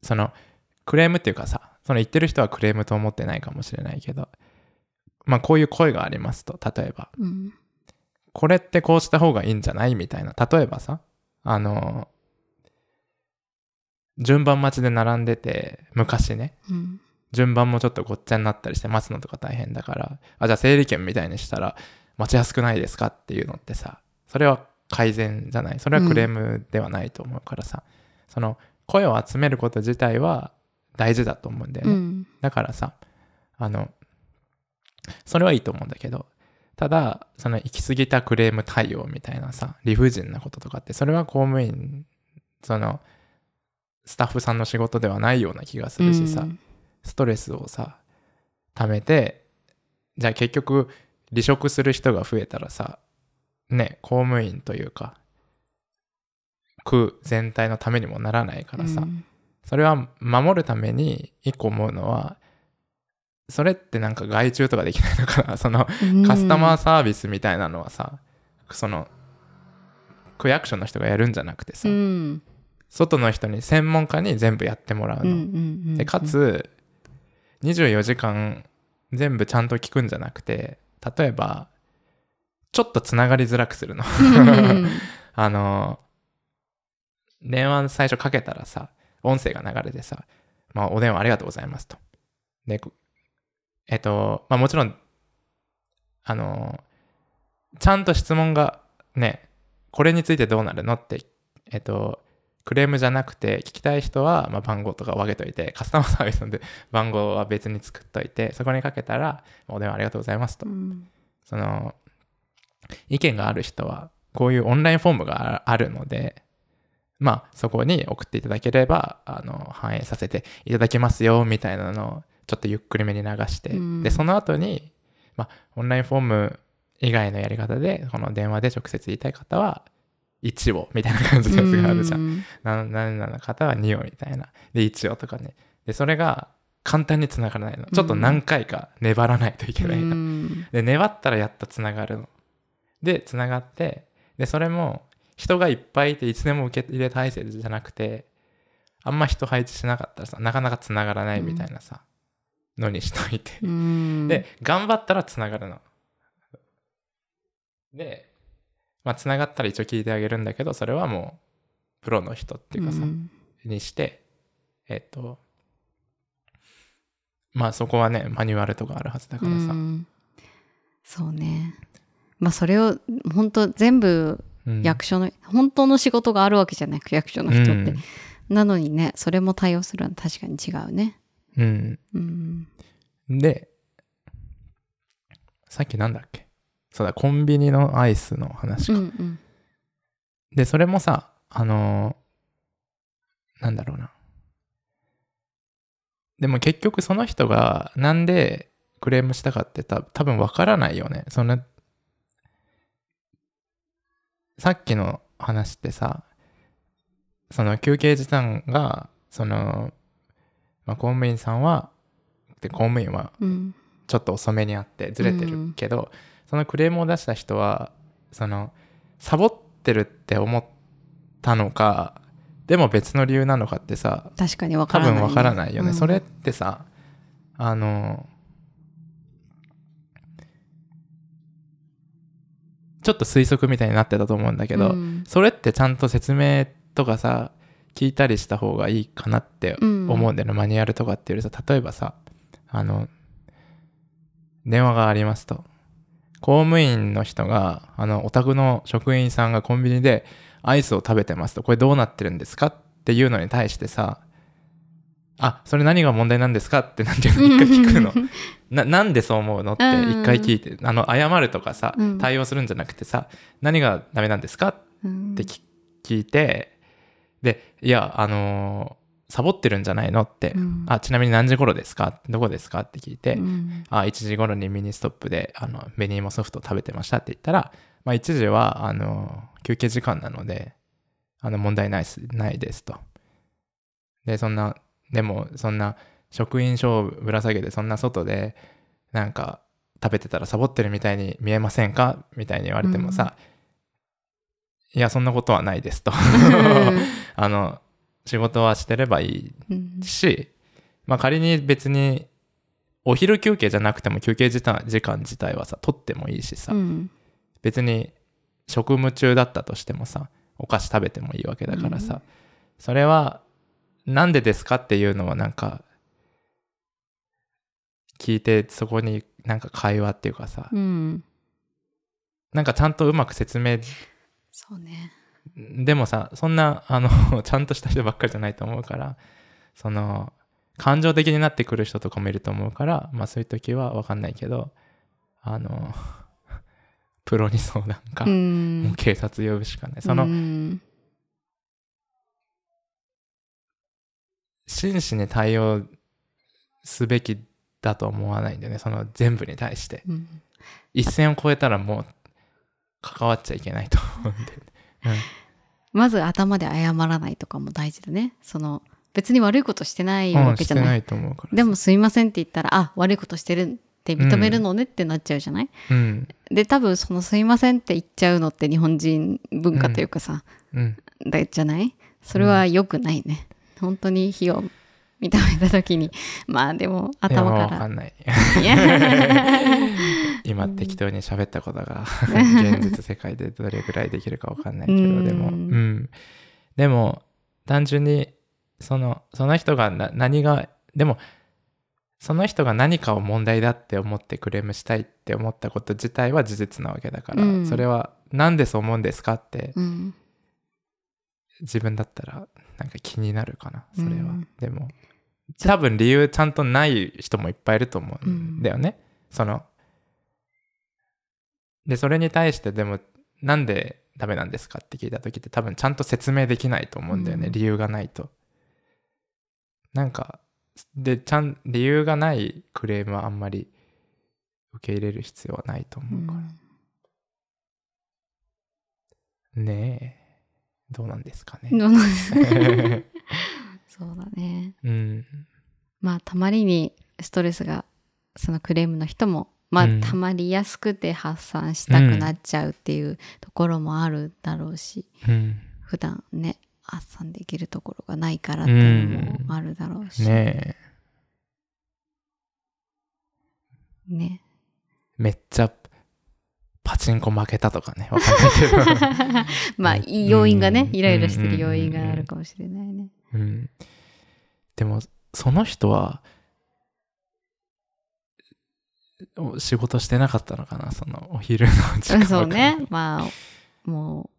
そのクレームっていうかさその言ってる人はクレームと思ってないかもしれないけどまあこういう声がありますと例えば。うんうんこれってこうした方がいいんじゃない？みたいな。例えばさあの順番待ちで並んでて昔ね。うん。順番もちょっとごっちゃになったりして待つのとか大変だから。あじゃあ整理券みたいにしたら待ちやすくないですか？っていうのってさそれは改善じゃない？それはクレームではないと思うからさ、その声を集めること自体は大事だと思うんだよね、うん。だからさあのそれはいいと思うんだけどただその行き過ぎたクレーム対応みたいなさ理不尽なこととかってそれは公務員そのスタッフさんの仕事ではないような気がするしさ、うん。ストレスをさ溜めてじゃあ結局離職する人が増えたらさね公務員というか区全体のためにもならないからさ、うん。それは守るために一個思うのはそれってなんか外注とかできないのかな？そのカスタマーサービスみたいなのはさその区役所の人がやるんじゃなくてさ、うん。外の人に専門家に全部やってもらうの、うんうんうんでかつ24時間全部ちゃんと聞くんじゃなくて例えばちょっとつながりづらくするの。うん。あの電話最初かけたらさ音声が流れてさ、まあ、お電話ありがとうございますと。でこえっとまあもちろんあのちゃんと質問がねこれについてどうなるのってえっとクレームじゃなくて聞きたい人は、まあ、番号とかを分けといてカスタマーサービスので 番号は別に作っといてそこにかけたらお電話ありがとうございますと。うん。その意見がある人はこういうオンラインフォームがああるのでまあそこに送っていただければあの反映させていただきますよみたいなのをちょっとゆっくりめに流して、うんでその後にまあオンラインフォーム以外のやり方でこの電話で直接言いたい方は1をみたいな感じのやつがあるじゃん。うんな何々の方は2をみたいな。で、1をとかね。で、それが簡単につながらないの。ちょっと何回か粘らないといけないの。うんで、粘ったらやっとつながるの。で、つながって、で、それも人がいっぱいいていつでも受け入れ体制じゃなくて、あんま人配置しなかったらさ、なかなかつながらないみたいなさ、のにしといて。うん。で、頑張ったらつながるの。で、まあ、つながったら一応聞いてあげるんだけど、それはもう、プロの人っていうかさ、うん。にして、えっと、まあそこはね、マニュアルとかあるはずだからさ。うん。そうね。まあそれを本当全部うん。役所の、本当の仕事があるわけじゃない区役所の人って、うん。なのにねそれも対応するのは確かに違うねうん。うんで、さっきなんだっけ？そうだ、コンビニのアイスの話か。うんうんで、それもさ、あのーなんだろうな。でも結局その人がなんでクレームしたかってた多分わからないよね。その、さっきの話ってさ、その休憩時間が、その、まあ、公務員さんは、で公務員はうん。ちょっと遅めにあってずれてるけど、そのクレームを出した人はそのサボってるって思ったのかでも別の理由なのかってさ確かにわ多からない、分わからないよね、うん。それってさあのちょっと推測みたいになってたと思うんだけど、うん。それってちゃんと説明とかさ聞いたりした方がいいかなってうん。思うんだよね、マニュアルとかっていうよりさ例えばさあの電話がありますと。公務員の人があのお宅の職員さんがコンビニでアイスを食べてますと。これどうなってるんですかっていうのに対してさあそれ何が問題なんですかってなんていうの一回聞くの。ななんでそう思うのって一回聞いて、あの謝るとかさうん。対応するんじゃなくてさ何がダメなんですかうん。ってき聞いてでいやあのーサボってるんじゃないのって、うん。あちなみに何時頃ですか？どこですか？って聞いて、うん。あ1時頃にミニストップであの紅芋ソフト食べてましたって言ったら、まあ、1時はあの休憩時間なのであの問題ないですないですと。でそんなでもそんな職員証をぶら下げてそんな外でなんか食べてたらサボってるみたいに見えませんか？みたいに言われてもさ、いやそんなことはないですと。あの仕事はしてればいいうんし、まあ、仮に別にお昼休憩じゃなくても休憩時間時間自体はさ取ってもいいしさ、うん。別に職務中だったとしてもさお菓子食べてもいいわけだからさ、うん。それはなんでですかっていうのはなんか聞いてそこになんか会話っていうかさ、うん。なんかちゃんとうまく説明そうね。でもさそんな あのちゃんとした人ばっかりじゃないと思うからその感情的になってくる人とかもいると思うからまあそういう時は分かんないけどあの プロに相談か、うん。もう警察呼ぶしかない。その、うん。真摯に対応すべきだと思わないんだよね。その全部に対して。うん。一線を越えたらもう関わっちゃいけないと思うんだよね、まず頭で謝らないとかも大事だね。その別に悪いことしてないうん、わけじゃない,、してないと思うから。さでもすいませんって言ったらあ悪いことしてるって認めるのねってなっちゃうじゃない、うん。で多分そのすいませんって言っちゃうのって日本人文化というかさ、うん。だじゃない？それは良くないね、本当に火を認めた時に。まあでも頭いやわからかんない。いや今適当に喋ったことが 現実世界でどれぐらいできるかわかんないけどうんでも。うん。でも単純にそのその人がな何がでもその人が何かを問題だって思ってクレームしたいって思ったこと自体は事実なわけだから、うん。それはなんでそう思うんですかってうん。自分だったらなんか気になるかなそれは、うん。でも多分理由ちゃんとない人もいっぱいいると思うんだよね、そのでそれに対してでもなんでダメなんですかって聞いた時って多分ちゃんと説明できないと思うんだよね、うん。理由がないと。なんかでちゃん理由がないクレームはあんまり受け入れる必要はないとう思うから、ん。ねえどうなんですかね。どうなん そうだね。うん。まあたまりにストレスがそのクレームの人もまあ、うん。たまりやすくて発散したくなっちゃうっていうところもあるだろうし、うん。普段ね発散できるところがないからっていうのもあるだろうし、ねえ。ね。めっちゃパチンコ負けたとかねわかんないけど。まあうん要因がね、うん。イライラしてる要因があるかもしれないね。うん、でもその人はお仕事してなかったのかなそのお昼の時間そうね。まあ、も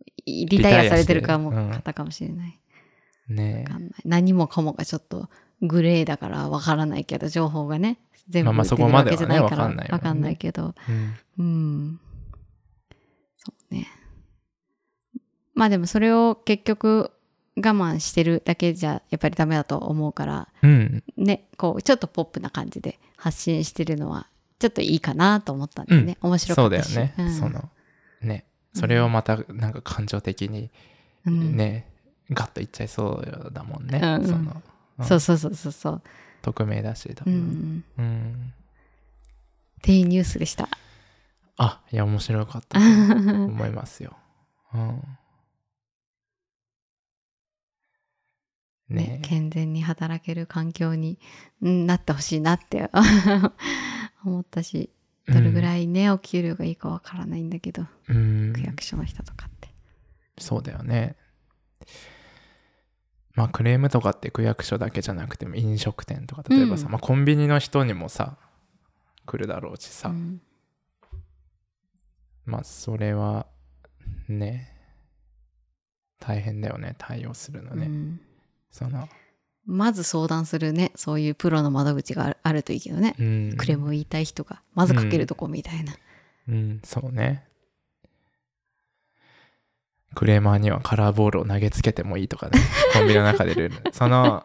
う、リタイアされてるかも、方かもしれない。ねわかんない。何もかもがちょっとグレーだからわからないけど、情報がね、全部出てるわけじゃないからわかんないもんねわかんないけど、うんうん。そうね。まあでもそれを結局、我慢してるだけじゃやっぱりダメだと思うからうん。ねこうちょっとポップな感じで発信してるのはちょっといいかなと思ったんだよね、面白かそうったしだよね。うんその、ね。それをまた、なんか感情的に、うんね、ガッといっちゃいそうだもんね。うんうんその、うんそうそうそうそうそう、匿名だし、多う分。ん、うん。っていうニュースでしたあ、いや、面白かったと思いますよ。うん。ね。ね、健全に働ける環境にうんなってほしいなって 思ったしどれぐい、らいね、お給料がいいかわからないんだけどうん、区役所の人とかって。そうだよね。まあクレームとかって区役所だけじゃなくても飲食店とか例えばさ、うん。まあ、コンビニの人にもさ来るだろうしさ、うん。まあそれはね大変だよね対応するのね、うんその。まず相談するね。そういうプロの窓口があるといいけどね、うん。クレームを言いたい人がまずかけるとこみたいな、うん。そうね。クレーマーにはカラーボールを投げつけてもいいとかね。コンビニの中でルール。その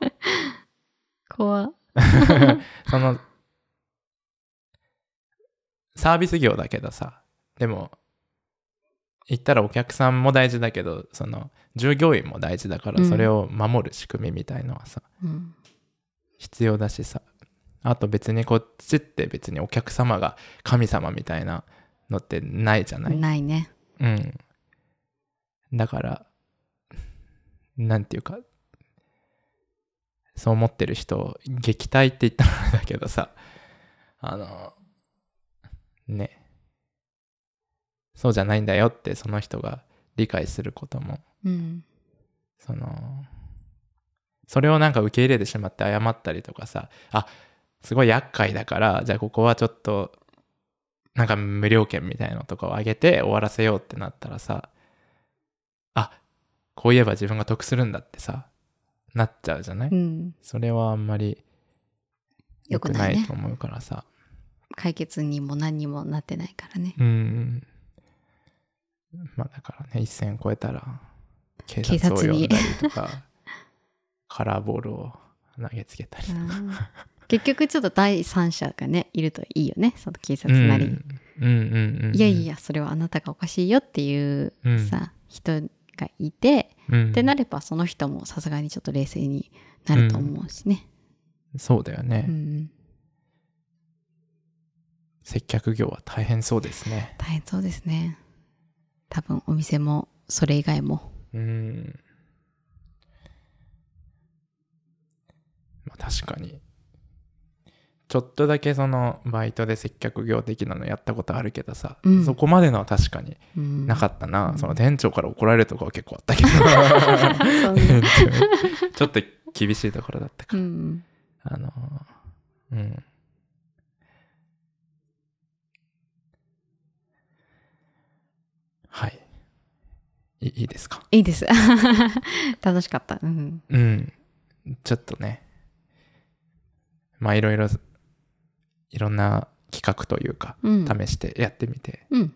怖。っ そのサービス業だけどさ。でも言ったらお客さんも大事だけどその従業員も大事だからうん。それを守る仕組みみたいのはさ、うん。必要だしさ。あと別にこっちって別にお客様が神様みたいなのってないじゃない、ないね。うん。だからなんていうかそう思ってる人を撃退って言ったらあれだけどさあのねそうじゃないんだよってその人が理解することも。うんそのそれをなんか受け入れてしまって謝ったりとかさ。あすごい厄介だからじゃあここはちょっとなんか無料券みたいのとかをあげて終わらせようってなったらさ。あこう言えば自分が得するんだってさ。なっちゃうじゃない、うん。それはあんまり良くないと思うからさ。解決にも何にもなってないからね。うんまあだからね一線越えたら警警察を呼んだりとかカラーボールを投げつけたりとか。うん結局ちょっと第三者がねいるといいよねその警察なり、うん。うんうんうんいやいやそれはあなたがおかしいよっていううん。さ、人がいて、うん。ってなればその人もさすがにちょっと冷静になると思うしね、そうだよね、うん。接客業は大変そうですね。大変そうですね多分お店もそれ以外も。うん。まあ確かに。ちょっとだけそのバイトで接客業的なのやったことあるけどさ、うん。そこまでのは確かにうん。なかったな、うん。その店長から怒られるとかは結構あったけど。ちょっと厳しいところだったか。ら、うん。あのうんはい。いいいですか？いいです。楽しかった。うん。うん。ちょっとね。まあいろいろいろんな企画というかうん。試してやってみてうん。っ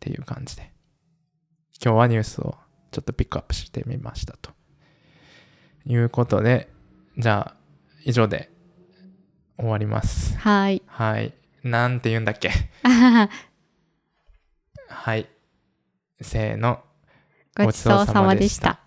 ていう感じで。今日はニュースをちょっとピックアップしてみましたと。いうことでじゃあ以上で終わります。はい。はい。なんて言うんだっけ？はいせーの。ごちそうさまでした。